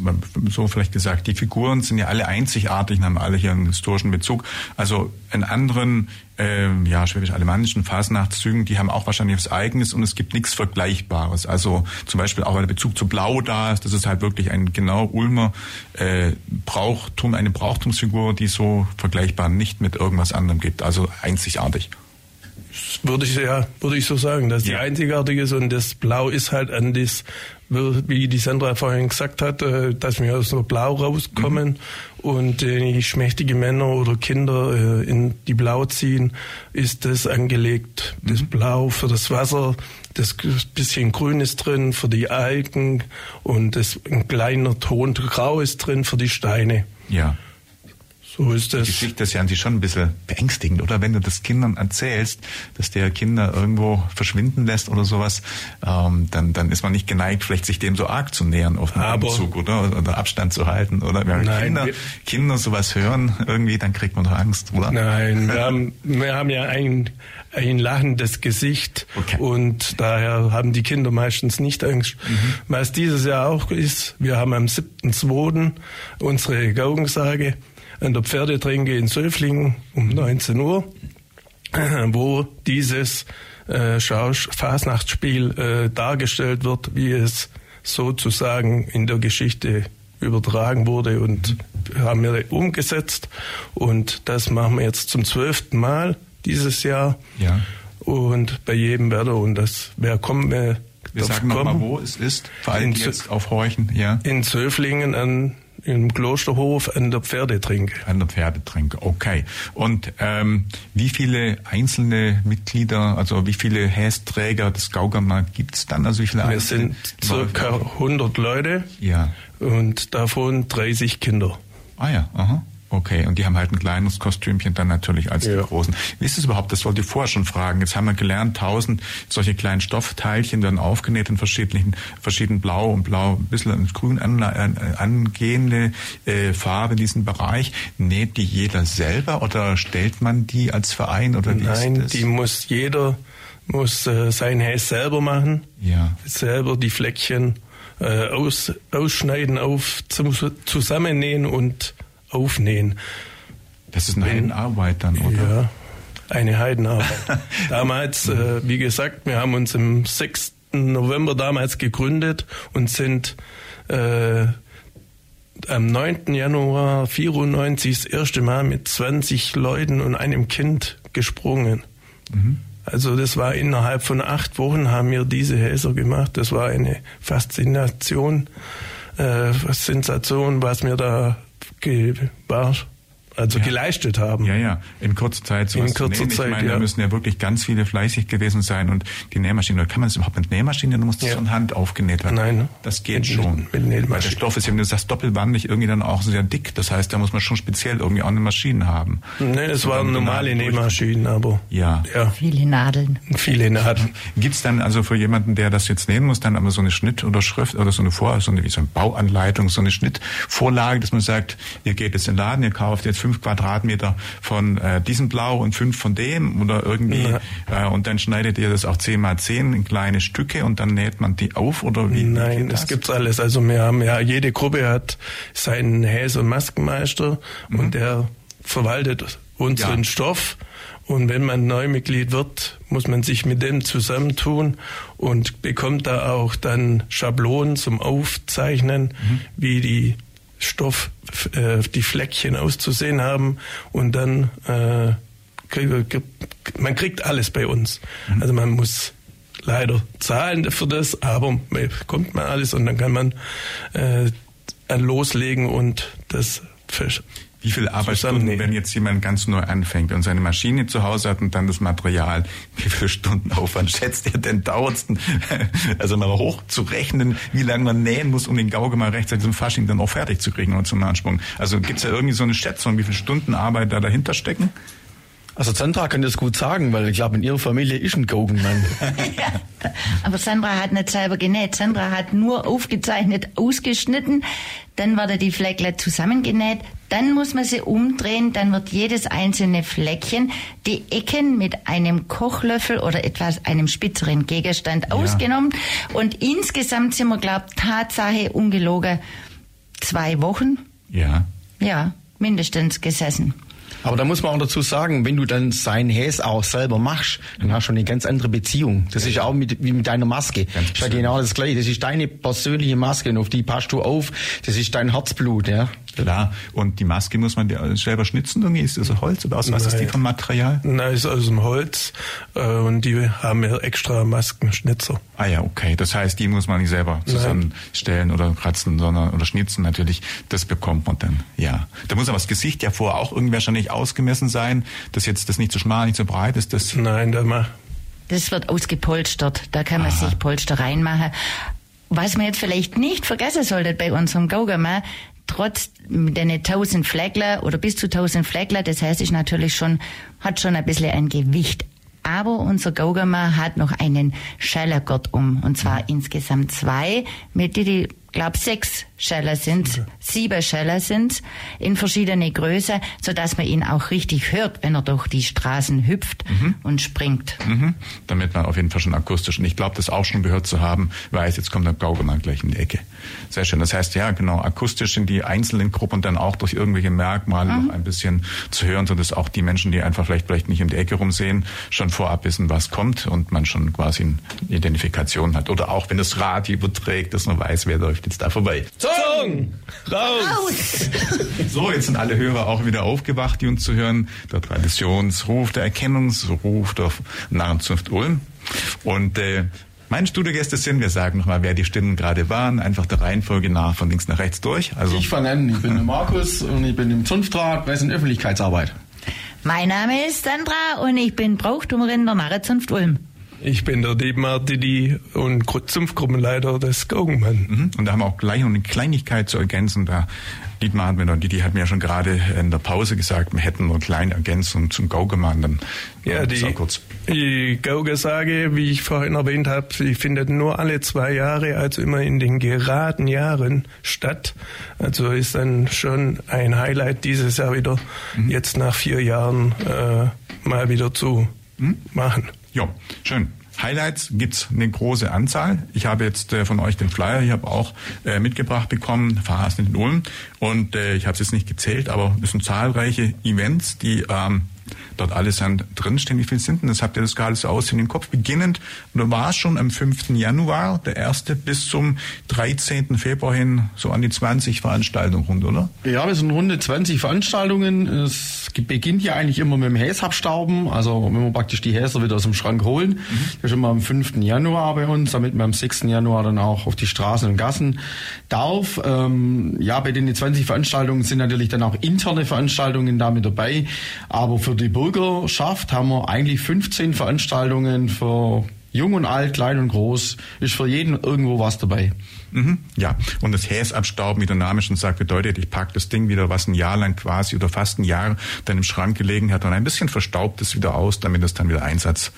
so vielleicht gesagt, die Figuren sind ja alle einzigartig und haben alle hier einen historischen Bezug. Also in anderen, äh, ja, schwäbisch-alemannischen Fasnachtszügen, die haben auch wahrscheinlich was Eigenes und es gibt nichts Vergleichbares. Also zum Beispiel auch weil der Bezug zu Blau da ist, das ist halt wirklich ein genau Ulmer äh, Brauchtum, eine Brauchtumsfigur, die so vergleichbar nicht mit irgendwas anderem gibt. Also einzigartig würde ich ja, würde ich so sagen, dass ja. die einzigartig ist und das Blau ist halt an das wie die Sandra vorhin gesagt hat, äh, dass wir aus dem Blau rauskommen mhm. und die schmächtige Männer oder Kinder äh, in die Blau ziehen, ist das angelegt. Das mhm. Blau für das Wasser, das bisschen Grün ist drin für die Algen und das ein kleiner Ton Grau ist drin für die Steine. Ja. So ist das. Die Geschichte ist ja an sich schon ein bisschen beängstigend, oder? Wenn du das Kindern erzählst, dass der Kinder irgendwo verschwinden lässt oder sowas, ähm, dann, dann ist man nicht geneigt, vielleicht sich dem so arg zu nähern auf dem Zug, oder? Oder Abstand zu halten, oder? Wenn Nein, Kinder, Kinder sowas hören, irgendwie, dann kriegt man doch Angst, oder? Nein, wir haben, wir haben ja ein, ein lachendes Gesicht okay. und daher haben die Kinder meistens nicht Angst. Mhm. Was dieses Jahr auch ist, wir haben am 7.2. unsere Gaugensage an der Pferdetränke in Söflingen um 19 Uhr, wo dieses äh, Fasnachtsspiel äh, dargestellt wird, wie es sozusagen in der Geschichte übertragen wurde und haben wir umgesetzt. Und das machen wir jetzt zum zwölften Mal dieses Jahr. Ja. Und bei jedem Wetter. Und das, wer kommt, wer wir sagen nochmal, wo es ist, vor allem jetzt aufhorchen. Ja. In Söflingen an im Klosterhof an der Pferdetränke. An der Pferdetränke, okay. Und ähm, wie viele einzelne Mitglieder, also wie viele Hästräger des Gaugammer gibt es dann? Also wie viele Wir sind circa 100 Leute ja. und davon 30 Kinder. Ah ja, aha. Okay, und die haben halt ein kleines Kostümchen dann natürlich als ja. die großen. Wie ist es überhaupt? Das wollte ich vorher schon fragen. Jetzt haben wir gelernt, tausend solche kleinen Stoffteilchen dann aufgenäht in verschiedenen, verschiedenen Blau und Blau, ein bisschen in grün an, an, angehende äh, Farbe in diesem Bereich. Näht die jeder selber oder stellt man die als Verein oder wie Nein, die muss jeder muss äh, sein Häs selber machen. Ja. Selber die Fleckchen äh, aus, ausschneiden, auf, zum, zusammennähen und aufnähen. Das ist eine Heidenarbeit dann, oder? Ja, eine Heidenarbeit. damals, äh, wie gesagt, wir haben uns im 6. November damals gegründet und sind äh, am 9. Januar 94 das erste Mal mit 20 Leuten und einem Kind gesprungen. Mhm. Also das war innerhalb von acht Wochen haben wir diese Häser gemacht. Das war eine Faszination, äh, Sensation, was mir da war also ja. geleistet haben. Ja, ja, in kurzer Zeit so In kurzer Zeit, Ich meine, ja. da müssen ja wirklich ganz viele fleißig gewesen sein und die Nähmaschine, oder kann man das überhaupt mit Nähmaschine, du musst das ja. von Hand aufgenäht werden? Nein. Ne? Das geht mit, schon. Mit, mit Weil der Stoff ist ja, wenn du sagst, doppelwandig, irgendwie dann auch sehr dick. Das heißt, da muss man schon speziell irgendwie auch eine Maschine haben. Nein, das so waren normale Nähmaschinen, aber. Ja. ja. Viele Nadeln. Viele Nadeln. Gibt's dann also für jemanden, der das jetzt nähen muss, dann aber so eine Schnitt oder Schrift oder so eine Vor, so eine, wie so eine Bauanleitung, so eine Schnittvorlage, dass man sagt, ihr geht jetzt in den Laden, ihr kauft jetzt fünf Quadratmeter von äh, diesem Blau und fünf von dem oder irgendwie ja. äh, und dann schneidet ihr das auch zehn mal zehn in kleine Stücke und dann näht man die auf oder wie? Nein, das? das gibt's alles. Also wir haben ja jede Gruppe hat seinen Häs- und Maskenmeister mhm. und der verwaltet unseren ja. Stoff. Und wenn man Neumitglied wird, muss man sich mit dem zusammentun und bekommt da auch dann Schablonen zum Aufzeichnen, mhm. wie die Stoff, äh, die Fleckchen auszusehen haben. Und dann, äh, man kriegt alles bei uns. Mhm. Also man muss leider zahlen für das, aber bekommt man alles und dann kann man äh, loslegen und das wie viele Arbeitsstunden, wenn jetzt jemand ganz neu anfängt und seine Maschine zu Hause hat und dann das Material, wie viele Stunden Aufwand schätzt ihr denn dauert also mal hochzurechnen, wie lange man nähen muss, um den Gauge mal rechtzeitig zum Fasching dann auch fertig zu kriegen und zum Ansprung. Also gibt es da irgendwie so eine Schätzung, wie viele Stunden Arbeit da dahinter stecken? Also Sandra kann das gut sagen, weil ich glaube, in ihrer Familie ist ein Gaugenmann. ja, aber Sandra hat nicht selber genäht. Sandra hat nur aufgezeichnet, ausgeschnitten, dann wird die Fleckle zusammengenäht, dann muss man sie umdrehen, dann wird jedes einzelne Fleckchen, die Ecken mit einem Kochlöffel oder etwas, einem spitzeren Gegenstand ja. ausgenommen. Und insgesamt sind wir, glaube Tatsache ungelogen zwei Wochen. Ja. Ja, mindestens gesessen. Aber da muss man auch dazu sagen, wenn du dann sein Häs auch selber machst, dann hast du eine ganz andere Beziehung. Das ist auch mit, wie mit deiner Maske. Ganz das ist ja genau das Gleiche. Das ist deine persönliche Maske und auf die passt du auf. Das ist dein Herzblut, ja. Klar. Und die Maske muss man selber schnitzen irgendwie? Ist das Holz oder aus was Nein. ist die vom Material? Nein, ist aus dem Holz. Äh, und die haben ja extra Maskenschnitzer. Ah ja, okay. Das heißt, die muss man nicht selber zusammenstellen Nein. oder kratzen, sondern oder schnitzen natürlich. Das bekommt man dann. Ja. Da muss aber das Gesicht ja vorher auch irgendwie wahrscheinlich ausgemessen sein, dass jetzt das nicht zu so schmal, nicht zu so breit ist. Das Nein, da mal. Das wird ausgepolstert. Da kann man Aha. sich Polster reinmachen. Was man jetzt vielleicht nicht vergessen sollte bei unserem Gaugamer, trotz den 1000 Fleckler oder bis zu 1000 Fleckler, das heißt, ist natürlich schon, hat schon ein bisschen ein Gewicht. Aber unser Gaugamer hat noch einen Schellergurt um, und zwar mhm. insgesamt zwei, mit die die glaube sechs Scheller sind, sieben Scheller sind in verschiedene Größe, so dass man ihn auch richtig hört, wenn er durch die Straßen hüpft mhm. und springt. Mhm. Damit man auf jeden Fall schon akustisch, und ich glaube, das auch schon gehört zu haben, weiß, jetzt kommt der Gaugermann gleich in die Ecke. Sehr schön. Das heißt, ja, genau, akustisch sind die einzelnen Gruppen dann auch durch irgendwelche Merkmale mhm. noch ein bisschen zu hören, sodass auch die Menschen, die einfach vielleicht, vielleicht nicht in die Ecke rumsehen, schon vorab wissen, was kommt und man schon quasi eine Identifikation hat. Oder auch, wenn das Radio überträgt, dass man weiß, wer läuft jetzt da vorbei. Zung! Raus! so, jetzt sind alle Hörer auch wieder aufgewacht, die uns zu hören. Der Traditionsruf, der Erkennungsruf der Narrenzunft Ulm. Und äh, meine Studiogäste sind, wir sagen nochmal, wer die Stimmen gerade waren, einfach der Reihenfolge nach von links nach rechts durch. Also ich fange an, ich bin der Markus und ich bin im Zunftrat, Presse- und Öffentlichkeitsarbeit. Mein Name ist Sandra und ich bin Brauchtumerin der Narrenzunft Ulm. Ich bin der Dietmar Didi und Zunftgruppenleiter des Gaugenmann. Mhm. Und da haben wir auch gleich noch eine Kleinigkeit zu ergänzen. Da Dietmar hat mir, oder Didi hat mir ja schon gerade in der Pause gesagt, wir hätten nur eine kleine Ergänzung zum Gaugemann. Dann ja, die, kurz. die Gaugesage, wie ich vorhin erwähnt habe, sie findet nur alle zwei Jahre, also immer in den geraden Jahren statt. Also ist dann schon ein Highlight dieses Jahr wieder, mhm. jetzt nach vier Jahren äh, mal wieder zu mhm. machen. Ja, schön. Highlights gibt's eine große Anzahl. Ich habe jetzt äh, von euch den Flyer, ich habe auch äh, mitgebracht bekommen, Fahrhasen in Ulm. Und äh, ich habe es jetzt nicht gezählt, aber es sind zahlreiche Events, die ähm, dort alles drinstehen. Wie viele sind denn das? Habt ihr das gerade so aus in den Kopf? Beginnend, oder war es schon am 5. Januar, der erste, bis zum 13. Februar hin, so an die 20 Veranstaltungen rund, oder? Ja, wir sind runde 20 Veranstaltungen. Es beginnt ja eigentlich immer mit dem Häsabstauben. Also wenn wir praktisch die Häser wieder aus dem Schrank holen. Mhm. Das ist immer am 5. Januar bei uns, damit man am 6. Januar dann auch auf die Straßen und Gassen darf. Ähm, ja, bei den 20 Veranstaltungen sind natürlich dann auch interne Veranstaltungen damit dabei. Aber für die Bürgerschaft haben wir eigentlich 15 Veranstaltungen für Jung und alt, klein und groß, ist für jeden irgendwo was dabei. Mhm, ja, und das Häsabstauben, wie der Name schon sagt, bedeutet, ich packe das Ding wieder, was ein Jahr lang quasi oder fast ein Jahr dann im Schrank gelegen hat und ein bisschen verstaubt es wieder aus, damit es dann wieder Einsatz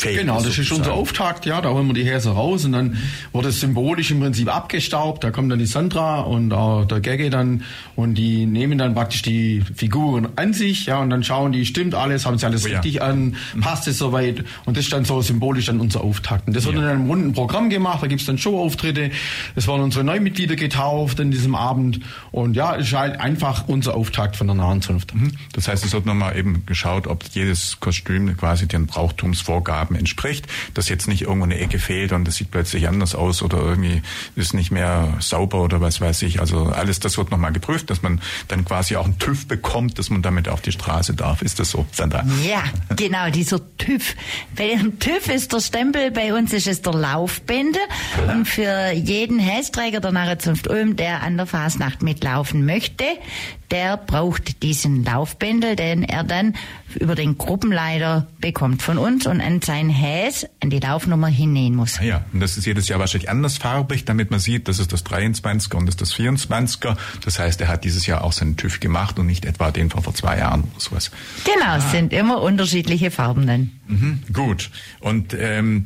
Fake genau, das ist unser Auftakt, ja, da holen wir die Häser raus und dann wird es symbolisch im Prinzip abgestaubt, da kommt dann die Sandra und auch der Gegge dann und die nehmen dann praktisch die Figuren an sich, ja, und dann schauen die, stimmt alles, haben sie alles oh, richtig ja. an, mhm. passt es soweit und das ist dann so symbolisch dann unser Auftakt. Und das wird ja. in einem runden Programm gemacht, da gibt's dann Showauftritte, es werden unsere Neumitglieder getauft an diesem Abend und ja, es ist halt einfach unser Auftakt von der nahen Zunft. Mhm. Das heißt, es wird nochmal eben geschaut, ob jedes Kostüm quasi den Brauchtumsvorgaben Vorgaben entspricht, dass jetzt nicht irgendwo eine Ecke fehlt und das sieht plötzlich anders aus oder irgendwie ist nicht mehr sauber oder was weiß ich. Also alles das wird nochmal geprüft, dass man dann quasi auch einen TÜV bekommt, dass man damit auf die Straße darf. Ist das so, Sandra? Ja, genau, dieser TÜV. Bei dem TÜV ist der Stempel, bei uns ist es der Laufbänder und für jeden Hästräger der Narrenzunft Ulm, der an der Fasnacht mitlaufen möchte, der braucht diesen Laufbändel, den er dann über den Gruppenleiter bekommt von uns und an sein Häs an die Laufnummer hinnähen muss. Ah ja, und das ist jedes Jahr wahrscheinlich andersfarbig, damit man sieht, das ist das 23er und das ist das 24er. Das heißt, er hat dieses Jahr auch seinen TÜV gemacht und nicht etwa den von vor zwei Jahren oder sowas. Genau, ah. es sind immer unterschiedliche Farben dann. Mhm, gut. Und ähm,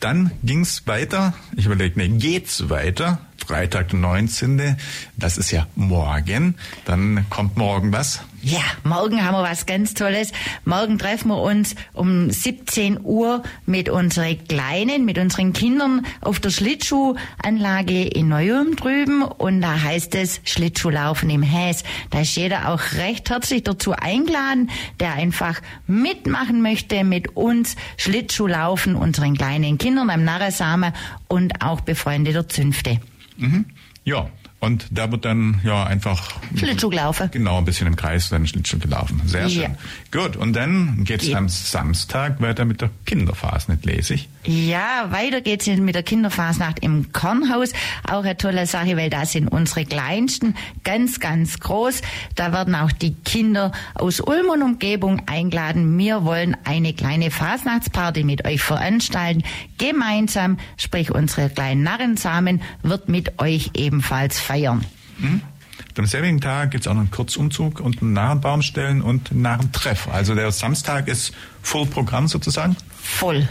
dann ging's weiter. Ich überlege, nee, geht's weiter Freitag, 19. Das ist ja morgen. Dann kommt morgen was? Ja, morgen haben wir was ganz Tolles. Morgen treffen wir uns um 17 Uhr mit unseren Kleinen, mit unseren Kindern auf der Schlittschuhanlage in Neuum drüben. Und da heißt es Schlittschuhlaufen im Häs. Da ist jeder auch recht herzlich dazu eingeladen, der einfach mitmachen möchte mit uns Schlittschuhlaufen, unseren kleinen Kindern am Narresame und auch befreundeter Zünfte. Mhm. Ja, und da wird dann ja einfach Schlittschuh gelaufen. Genau, ein bisschen im Kreis dann Schlittschuh gelaufen. Sehr schön. Ja. Gut, und dann geht's ja. am Samstag weiter mit der Kinderfasnacht, lese ich. Ja, weiter geht's mit der Kinderfasnacht im Kornhaus. Auch eine tolle Sache, weil da sind unsere Kleinsten ganz, ganz groß. Da werden auch die Kinder aus Ulm und Umgebung eingeladen. Wir wollen eine kleine Fasnachtsparty mit euch veranstalten. Gemeinsam, sprich unsere kleinen Narrensamen, wird mit euch ebenfalls feiern. Mhm. Am selben Tag gibt es auch noch einen Kurzumzug und einen Narrenbaumstellen und einen Narrentreff. Also der Samstag ist Full-Programm sozusagen? Voll.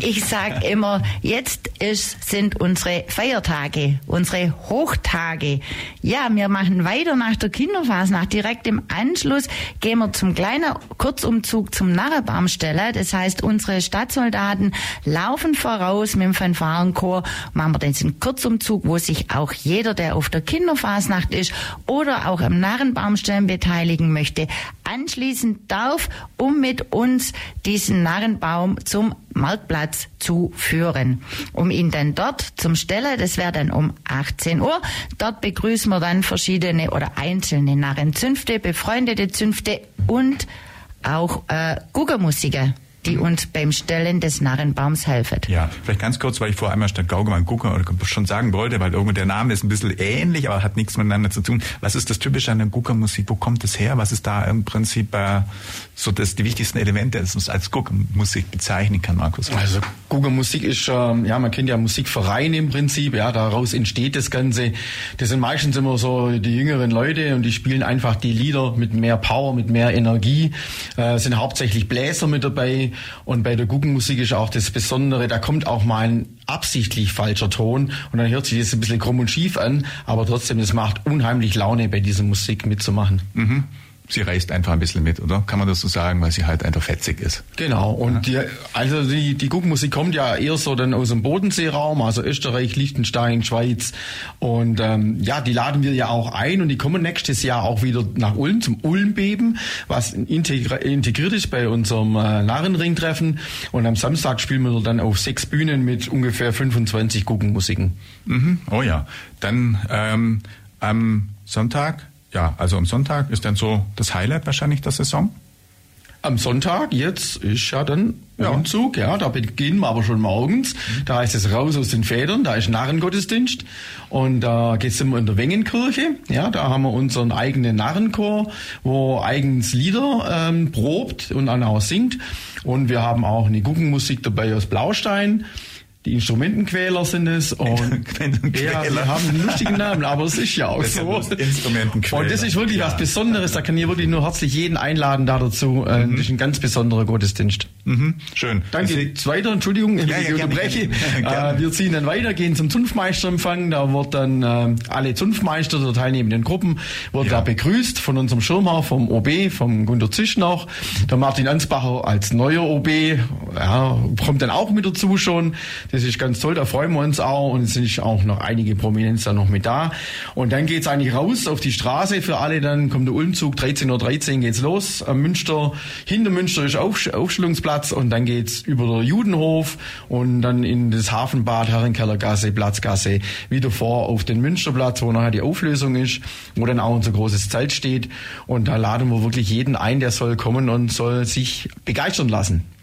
Ich sag immer, jetzt ist, sind unsere Feiertage, unsere Hochtage. Ja, wir machen weiter nach der Kinderfasnacht. Direkt im Anschluss gehen wir zum kleinen Kurzumzug zum Narrenbaumsteller. Das heißt, unsere Stadtsoldaten laufen voraus mit dem Fanfarenchor. Machen wir den Kurzumzug, wo sich auch jeder, der auf der Kinderfasnacht ist oder auch am Narrenbaumstellen beteiligen möchte, anschließen darf, um mit uns diesen Narrenbaum zum Marktplatz zu führen. Um ihn dann dort zum Stellen, das wäre dann um 18 Uhr, dort begrüßen wir dann verschiedene oder einzelne Narrenzünfte, befreundete Zünfte und auch äh, Guggermusiker die uns beim Stellen des Narrenbaums helfen. Ja, vielleicht ganz kurz, weil ich vor einmal statt Gaugemann gucken oder schon sagen wollte, weil irgendwie der Name ist ein bisschen ähnlich, aber hat nichts miteinander zu tun. Was ist das Typische an der Guckermusik? Wo kommt es her? Was ist da im Prinzip äh, so das die wichtigsten Elemente, die man als Guckermusik bezeichnen kann, Markus? Also Guckermusik ist, ähm, ja, man kennt ja Musikvereine im Prinzip, ja, daraus entsteht das Ganze. Das sind meistens immer so die jüngeren Leute und die spielen einfach die Lieder mit mehr Power, mit mehr Energie, äh, sind hauptsächlich Bläser mit dabei und bei der Guggenmusik ist auch das Besondere, da kommt auch mal ein absichtlich falscher Ton und dann hört sich das ein bisschen krumm und schief an, aber trotzdem, es macht unheimlich Laune, bei dieser Musik mitzumachen. Mhm sie reißt einfach ein bisschen mit, oder? Kann man das so sagen, weil sie halt einfach fetzig ist. Genau. Und ja. die, also die, die Guckmusik kommt ja eher so dann aus dem Bodenseeraum, also Österreich, Liechtenstein, Schweiz. Und ähm, ja, die laden wir ja auch ein und die kommen nächstes Jahr auch wieder nach Ulm zum Ulmbeben, was integriert ist bei unserem äh, Narrenringtreffen. Und am Samstag spielen wir dann auf sechs Bühnen mit ungefähr 25 Guckenmusiken. Mhm. Oh ja. Dann ähm, am Sonntag ja, also am Sonntag ist dann so das Highlight wahrscheinlich der Saison. Am Sonntag jetzt ist ja dann ja. Umzug, ja, da beginnen wir aber schon morgens. Da heißt es raus aus den Federn, da ist Narrengottesdienst und da geht's immer in der Wengenkirche, ja, da haben wir unseren eigenen Narrenchor, wo eigens Lieder ähm, probt und dann auch singt und wir haben auch eine Guggenmusik dabei aus Blaustein die Instrumentenquäler sind es und ja, wir haben einen lustigen Namen, aber es ist ja auch das so. Instrumentenquäler. Und das ist wirklich ja. was Besonderes. Da kann ich wirklich nur herzlich jeden einladen da dazu. Äh, mhm. Das ist ein ganz besonderer Gottesdienst. Mhm. Schön. Dann geht's weiter. Entschuldigung, ja, ich ja, unterbreche. Äh, wir ziehen dann weiter, gehen zum Zunftmeisterempfang. Da wird dann äh, alle Zunftmeister der teilnehmenden Gruppen wird da begrüßt von unserem Schirmherr, vom OB, vom Gunter Zisch noch. Der Martin Ansbacher als neuer OB, ja, kommt dann auch mit dazu schon. Das ist ganz toll, da freuen wir uns auch und es sind auch noch einige Prominenz da noch mit da. Und dann geht's eigentlich raus auf die Straße für alle, dann kommt der Ulmzug, 13.13 Uhr 13 geht's los. Am Münster, hinter Münster ist Auf, Aufstellungsplatz und dann geht's über der Judenhof und dann in das Hafenbad, Herrenkellergasse, Platzgasse, wieder vor auf den Münsterplatz, wo nachher die Auflösung ist, wo dann auch unser großes Zelt steht. Und da laden wir wirklich jeden ein, der soll kommen und soll sich begeistern lassen.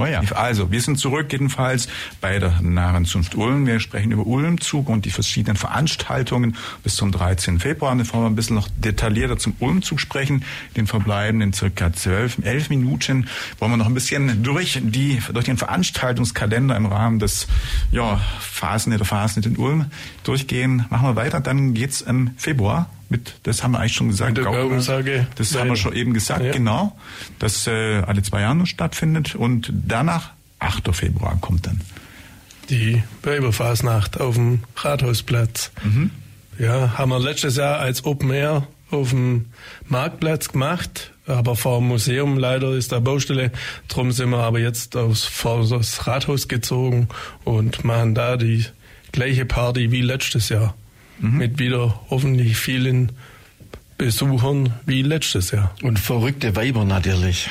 Oh ja. Also, wir sind zurück jedenfalls bei der Narrenzunft Ulm. Wir sprechen über Ulmzug und die verschiedenen Veranstaltungen bis zum 13. Februar. Und bevor wir ein bisschen noch detaillierter zum Ulmzug sprechen, den verbleibenden circa zwölf, elf Minuten, wollen wir noch ein bisschen durch die, durch den Veranstaltungskalender im Rahmen des, ja, Phasen der Phasen in Ulm durchgehen. Machen wir weiter. Dann geht's im Februar mit, das haben wir eigentlich schon gesagt, Gaukensage. Das haben wir schon eben gesagt, ja. genau, dass äh, alle zwei Jahre stattfindet und danach 8. Februar kommt dann. Die Weiberfasnacht auf dem Rathausplatz. Mhm. Ja, haben wir letztes Jahr als Open Air auf dem Marktplatz gemacht, aber vor dem Museum leider ist da Baustelle. Drum sind wir aber jetzt aufs, vor das Rathaus gezogen und machen da die gleiche Party wie letztes Jahr mhm. mit wieder hoffentlich vielen Besuchern wie letztes Jahr. Und verrückte Weiber natürlich.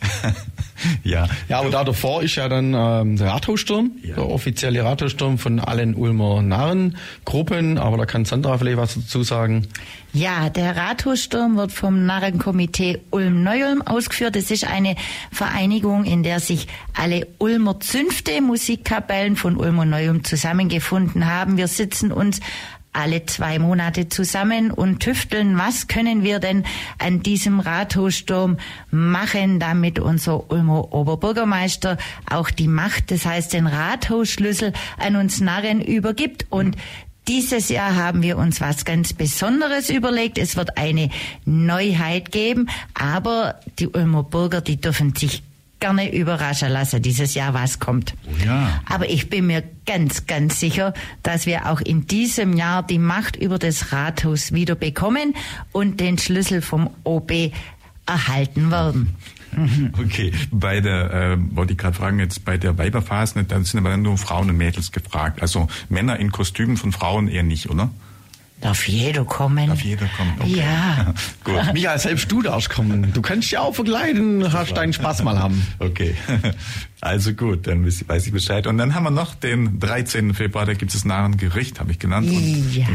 ja. Ja, aber da davor ist ja dann ähm, der Rathaussturm, ja. der offizielle Rathaussturm von allen Ulmer Narrengruppen. Aber da kann Sandra vielleicht was dazu sagen. Ja, der Rathaussturm wird vom Narrenkomitee Ulm-Neu-Ulm ausgeführt. Es ist eine Vereinigung, in der sich alle Ulmer Zünfte, Musikkapellen von Ulm und Neu-Ulm zusammengefunden haben. Wir sitzen uns alle zwei Monate zusammen und tüfteln, was können wir denn an diesem Rathaussturm machen, damit unser Ulmer Oberbürgermeister auch die Macht, das heißt den Rathausschlüssel an uns Narren übergibt und dieses Jahr haben wir uns was ganz Besonderes überlegt. Es wird eine Neuheit geben, aber die Ulmer Bürger, die dürfen sich gerne überraschen lassen dieses Jahr, was kommt. Oh ja. Aber ich bin mir ganz, ganz sicher, dass wir auch in diesem Jahr die Macht über das Rathaus wieder bekommen und den Schlüssel vom OB erhalten werden. Okay, bei der, äh, wollte ich gerade fragen, jetzt bei der Weiberphase, da sind aber nur Frauen und Mädels gefragt. Also Männer in Kostümen von Frauen eher nicht, oder? Darf jeder kommen? Darf jeder kommen, okay. Ja. Gut. Michael, selbst du darfst kommen. Du kannst ja auch verkleiden, hast deinen Spaß mal haben. Okay. Also gut, dann weiß ich Bescheid. Und dann haben wir noch den 13. Februar, da gibt es Narrengericht, habe ich genannt. Und ja.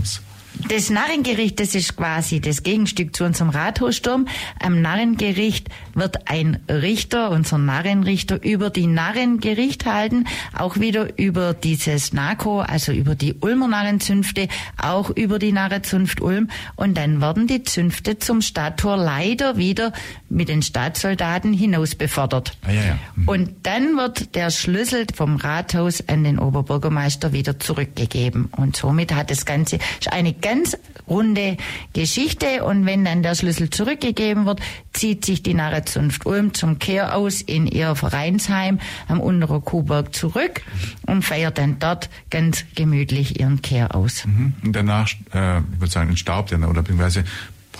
Aus. Das Narrengericht, das ist quasi das Gegenstück zu unserem Rathaussturm. Am Narrengericht wird ein Richter, unser Narrenrichter, über die Narrengericht halten, auch wieder über dieses NACO, also über die Ulmer Narrenzünfte, auch über die Narrenzunft Ulm. Und dann werden die Zünfte zum Stadttor leider wieder mit den Staatssoldaten hinaus befördert. Ah, ja, ja. Mhm. Und dann wird der Schlüssel vom Rathaus an den Oberbürgermeister wieder zurückgegeben. Und somit hat das Ganze ist eine ganz runde Geschichte. Und wenn dann der Schlüssel zurückgegeben wird, zieht sich die Narrezunft Ulm zum Kehr aus in ihr Vereinsheim am Unteren Kuhberg zurück und feiert dann dort ganz gemütlich ihren Kehr aus. Mhm. Und danach, äh, ich würde sagen, entstaubt ihr oder beziehungsweise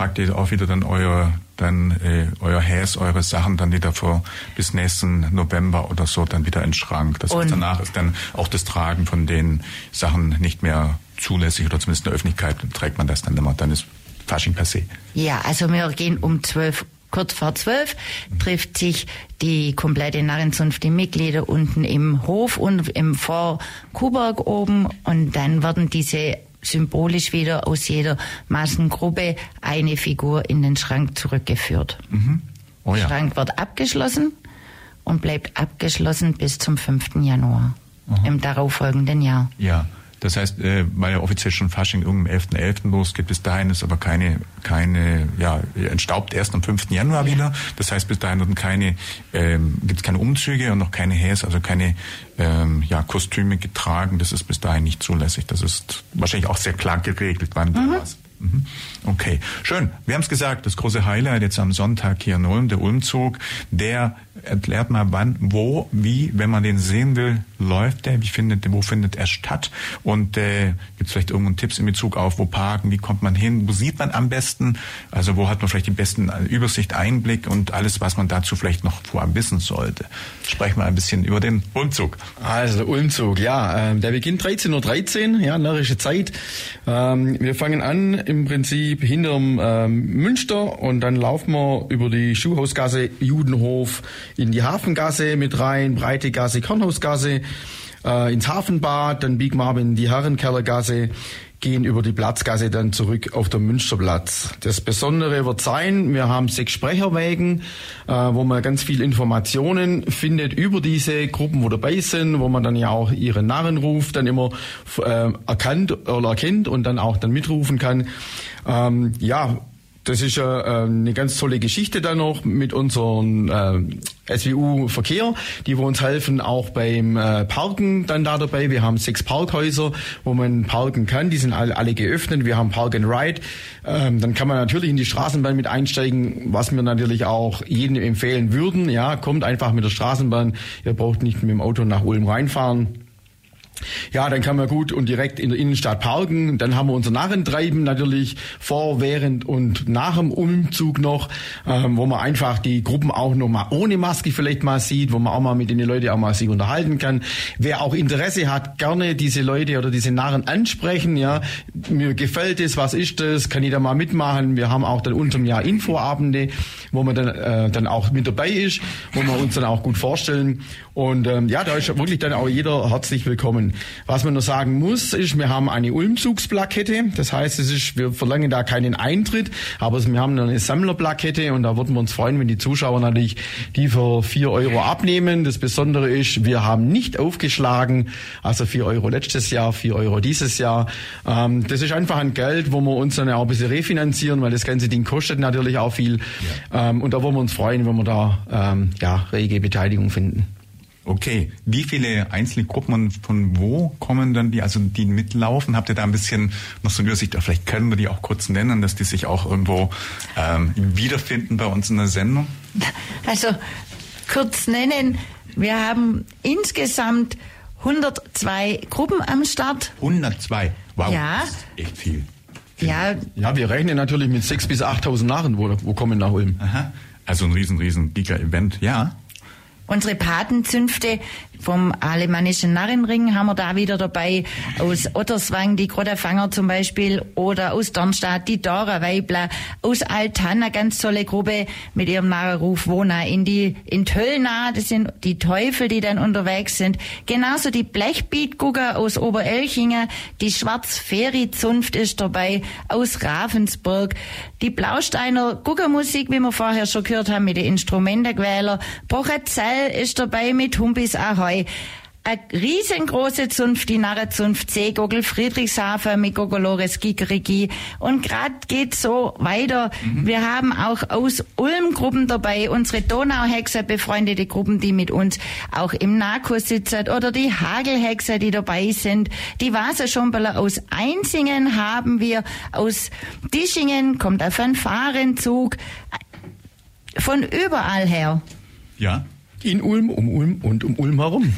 packt ihr auch wieder dann euer dann äh, euer Häs, eure Sachen dann wieder vor bis nächsten November oder so dann wieder in den Schrank. Das heißt, danach ist dann auch das Tragen von den Sachen nicht mehr zulässig oder zumindest in der Öffentlichkeit trägt man das dann immer. Dann ist Fasching per se. Ja, also wir gehen um zwölf kurz vor zwölf trifft sich die komplette Narrenzunft, die Mitglieder unten im Hof und im Vor Kuhberg oben und dann werden diese symbolisch wieder aus jeder Massengruppe eine Figur in den Schrank zurückgeführt. Mhm. Oh ja. Der Schrank wird abgeschlossen und bleibt abgeschlossen bis zum 5. Januar Aha. im darauffolgenden Jahr. Ja. Das heißt, äh, weil ja offiziell schon Fasching um 11.11. .11. losgeht, bis dahin ist aber keine, keine, ja, entstaubt erst am 5. Januar ja. wieder. Das heißt, bis dahin keine, ähm, gibt es keine Umzüge und noch keine Häs, also keine ähm, ja, Kostüme getragen. Das ist bis dahin nicht zulässig. Das ist wahrscheinlich auch sehr klar geregelt, wann mhm. was. Mhm. Okay, schön. Wir haben es gesagt, das große Highlight jetzt am Sonntag hier in Ulm, der Ulmzug, der erklärt mal wann, wo, wie, wenn man den sehen will, läuft der, wie findet, wo findet er statt und äh, gibt es vielleicht irgendeinen Tipps in Bezug auf, wo parken, wie kommt man hin, wo sieht man am besten, also wo hat man vielleicht die besten äh, Übersicht, Einblick und alles, was man dazu vielleicht noch vorab wissen sollte. Sprechen wir ein bisschen über den Ulmzug. Also der Ulmzug, ja, äh, der beginnt 13.13 Uhr, 13, ja, närrische Zeit. Ähm, wir fangen an im Prinzip hinterm ähm, Münster und dann laufen wir über die Schuhhausgasse, Judenhof, in die Hafengasse mit rein, Breite Gasse, Kornhausgasse, äh, ins Hafenbad, dann biegen wir ab in die Herrenkellergasse, gehen über die Platzgasse dann zurück auf den Münsterplatz. Das Besondere wird sein, wir haben sechs Sprecherwägen, äh, wo man ganz viel Informationen findet über diese Gruppen, wo dabei sind, wo man dann ja auch ihren Narrenruf dann immer äh, erkannt oder erkennt und dann auch dann mitrufen kann. Ähm, ja, das ist ja äh, eine ganz tolle Geschichte dann noch mit unserem äh, SWU Verkehr, die wo uns helfen auch beim äh, Parken dann da dabei. Wir haben sechs Parkhäuser, wo man parken kann. Die sind alle, alle geöffnet. Wir haben Park and Ride. Ähm, dann kann man natürlich in die Straßenbahn mit einsteigen, was wir natürlich auch jedem empfehlen würden. Ja, kommt einfach mit der Straßenbahn. Ihr braucht nicht mit dem Auto nach Ulm reinfahren ja, dann kann man gut und direkt in der Innenstadt parken. Dann haben wir unser Narrentreiben natürlich vor, während und nach dem Umzug noch, ähm, wo man einfach die Gruppen auch noch mal ohne Maske vielleicht mal sieht, wo man auch mal mit den Leuten auch mal sich unterhalten kann. Wer auch Interesse hat, gerne diese Leute oder diese Narren ansprechen. Ja, mir gefällt es, was ist das? Kann ich da mal mitmachen? Wir haben auch dann unterm Jahr Infoabende, wo man dann äh, dann auch mit dabei ist, wo wir uns dann auch gut vorstellen. Und ähm, ja, da ist wirklich dann auch jeder herzlich willkommen. Was man nur sagen muss, ist, wir haben eine Ulmzugsplakette. Das heißt, es ist, wir verlangen da keinen Eintritt, aber wir haben eine Sammlerplakette und da würden wir uns freuen, wenn die Zuschauer natürlich die für vier Euro abnehmen. Das Besondere ist, wir haben nicht aufgeschlagen, also vier Euro letztes Jahr, vier Euro dieses Jahr. Ähm, das ist einfach ein Geld, wo wir uns dann auch ein bisschen refinanzieren, weil das ganze Ding kostet natürlich auch viel. Ja. Ähm, und da wollen wir uns freuen, wenn wir da ähm, ja, rege Beteiligung finden. Okay, wie viele einzelne Gruppen und von wo kommen dann die, also die mitlaufen? Habt ihr da ein bisschen noch so eine Übersicht? Vielleicht können wir die auch kurz nennen, dass die sich auch irgendwo ähm, wiederfinden bei uns in der Sendung? Also kurz nennen, wir haben insgesamt 102 Gruppen am Start. 102, wow, ja. das ist echt viel. Ja. ja, wir rechnen natürlich mit 6.000 bis 8.000 Narren, wo, wo kommen nach Ulm. Aha. Also ein riesen, riesen Giga-Event, ja. Unsere Patenzünfte vom alemannischen Narrenring haben wir da wieder dabei. Aus Otterswang die Grotterfanger zum Beispiel oder aus Dornstadt die Dora Weibler. Aus Altan eine ganz tolle Gruppe mit ihrem Narrenruf Wona in die, in Töllna. Das sind die Teufel, die dann unterwegs sind. Genauso die Blechbeatgucker aus Oberelchingen. Die Schwarzferi-Zunft ist dabei aus Ravensburg. Die Blausteiner Guckermusik, wie wir vorher schon gehört haben, mit den Instrumentenquäler. Brochazell ist dabei mit Humbis Ahoi dabei. Eine riesengroße Zunft, die Narrenzunft Seegogel Friedrichshafen mit Gogolores Gigerigi. Und gerade geht so weiter. Mhm. Wir haben auch aus Ulm Gruppen dabei, unsere Donauhexer, befreundete Gruppen, die mit uns auch im Narkos sitzen, oder die Hagelhexer, die dabei sind. Die Wasserschumpeler aus Einsingen haben wir, aus Dischingen kommt ein Fanfarenzug. Von überall her. Ja. In Ulm, um Ulm und um Ulm herum.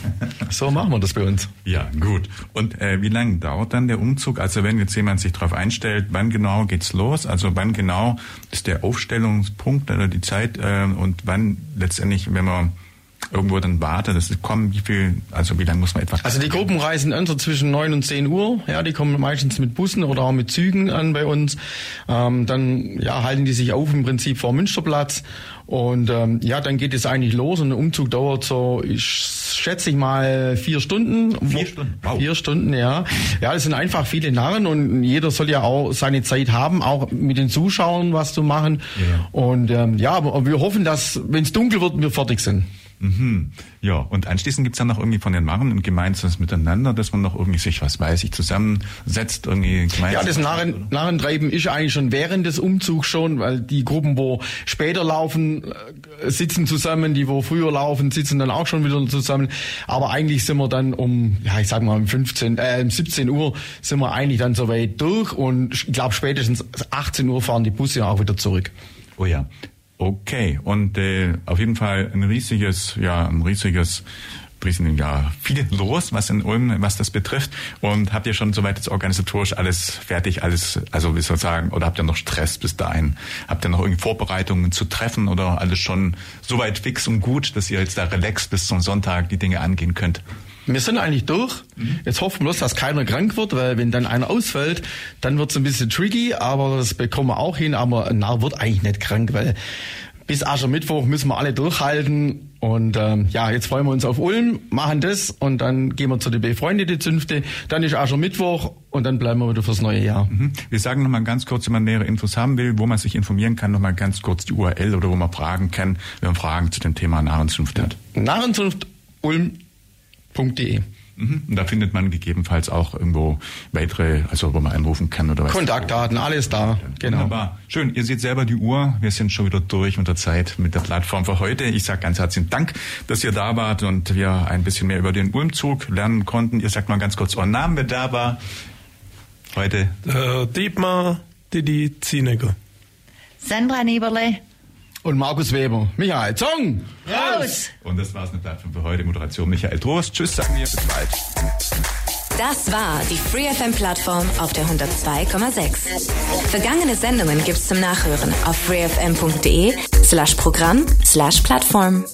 So machen wir das bei uns. Ja, gut. Und äh, wie lange dauert dann der Umzug? Also wenn jetzt jemand sich darauf einstellt, wann genau geht's los? Also wann genau ist der Aufstellungspunkt oder die Zeit äh, und wann letztendlich, wenn man irgendwo dann warte, das kommen, wie viel, also wie lange muss man etwa? Also die Gruppen reisen entweder zwischen neun und zehn Uhr, ja, die kommen meistens mit Bussen oder auch mit Zügen an bei uns. Ähm, dann ja, halten die sich auf im Prinzip vor Münsterplatz und ähm, ja, dann geht es eigentlich los und der Umzug dauert so, ich schätze ich mal vier Stunden. Vier Stunden, wow. Vier Stunden, ja. Ja, das sind einfach viele Narren und jeder soll ja auch seine Zeit haben, auch mit den Zuschauern was zu machen. Ja. Und ähm, ja, aber wir hoffen, dass, wenn es dunkel wird, wir fertig sind. Mhm. Ja, und anschließend gibt's dann noch irgendwie von den Narren ein gemeinsames Miteinander, dass man noch irgendwie sich, was weiß ich, zusammensetzt, irgendwie gemeinsam. Ja, das Narren, Narrentreiben ist eigentlich schon während des Umzugs schon, weil die Gruppen, wo später laufen, äh, sitzen zusammen, die, wo früher laufen, sitzen dann auch schon wieder zusammen. Aber eigentlich sind wir dann um, ja, ich sag mal um 15, äh, um 17 Uhr sind wir eigentlich dann soweit durch und ich glaube spätestens 18 Uhr fahren die Busse auch wieder zurück. Oh ja. Okay, und äh, auf jeden Fall ein riesiges, ja, ein riesiges ja, viel los, was in Ulm, was das betrifft. Und habt ihr schon soweit jetzt organisatorisch alles fertig, alles, also wie soll ich sagen, oder habt ihr noch Stress bis dahin? Habt ihr noch irgendwie Vorbereitungen zu treffen oder alles schon soweit fix und gut, dass ihr jetzt da relaxed bis zum Sonntag die Dinge angehen könnt? Wir sind eigentlich durch. Mhm. Jetzt hoffen wir bloß, dass keiner krank wird, weil wenn dann einer ausfällt, dann wird es ein bisschen tricky, aber das bekommen wir auch hin. Aber ein Narr wird eigentlich nicht krank, weil bis Aschermittwoch müssen wir alle durchhalten. Und ähm, ja, jetzt freuen wir uns auf Ulm, machen das und dann gehen wir zu den befreundeten Zünfte. Dann ist Aschermittwoch und dann bleiben wir wieder fürs neue Jahr. Mhm. Wir sagen nochmal ganz kurz, wenn man nähere Infos haben will, wo man sich informieren kann, nochmal ganz kurz die URL oder wo man Fragen kann, wenn man Fragen zu dem Thema Narrenzunft hat. Narrenzunft ulm.de Mhm. Und da findet man gegebenenfalls auch irgendwo weitere, also wo man anrufen kann oder was. Kontaktdaten, alles da. Genau. Wunderbar. Schön. Ihr seht selber die Uhr. Wir sind schon wieder durch mit der Zeit mit der Plattform für heute. Ich sage ganz herzlichen Dank, dass ihr da wart und wir ein bisschen mehr über den Ulmzug lernen konnten. Ihr sagt mal ganz kurz euren Namen, wer da war heute. Äh, Dietmar Didi Zienecker. Sandra Nieberle und Markus Weber. Michael Zong! Raus! Und das war's mit Plattform für heute. Moderation Michael Trost. Tschüss, sagen wir, bis bald. Das war die FreeFM-Plattform auf der 102,6. Vergangene Sendungen gibt's zum Nachhören auf freefm.de slash Programm slash Plattform.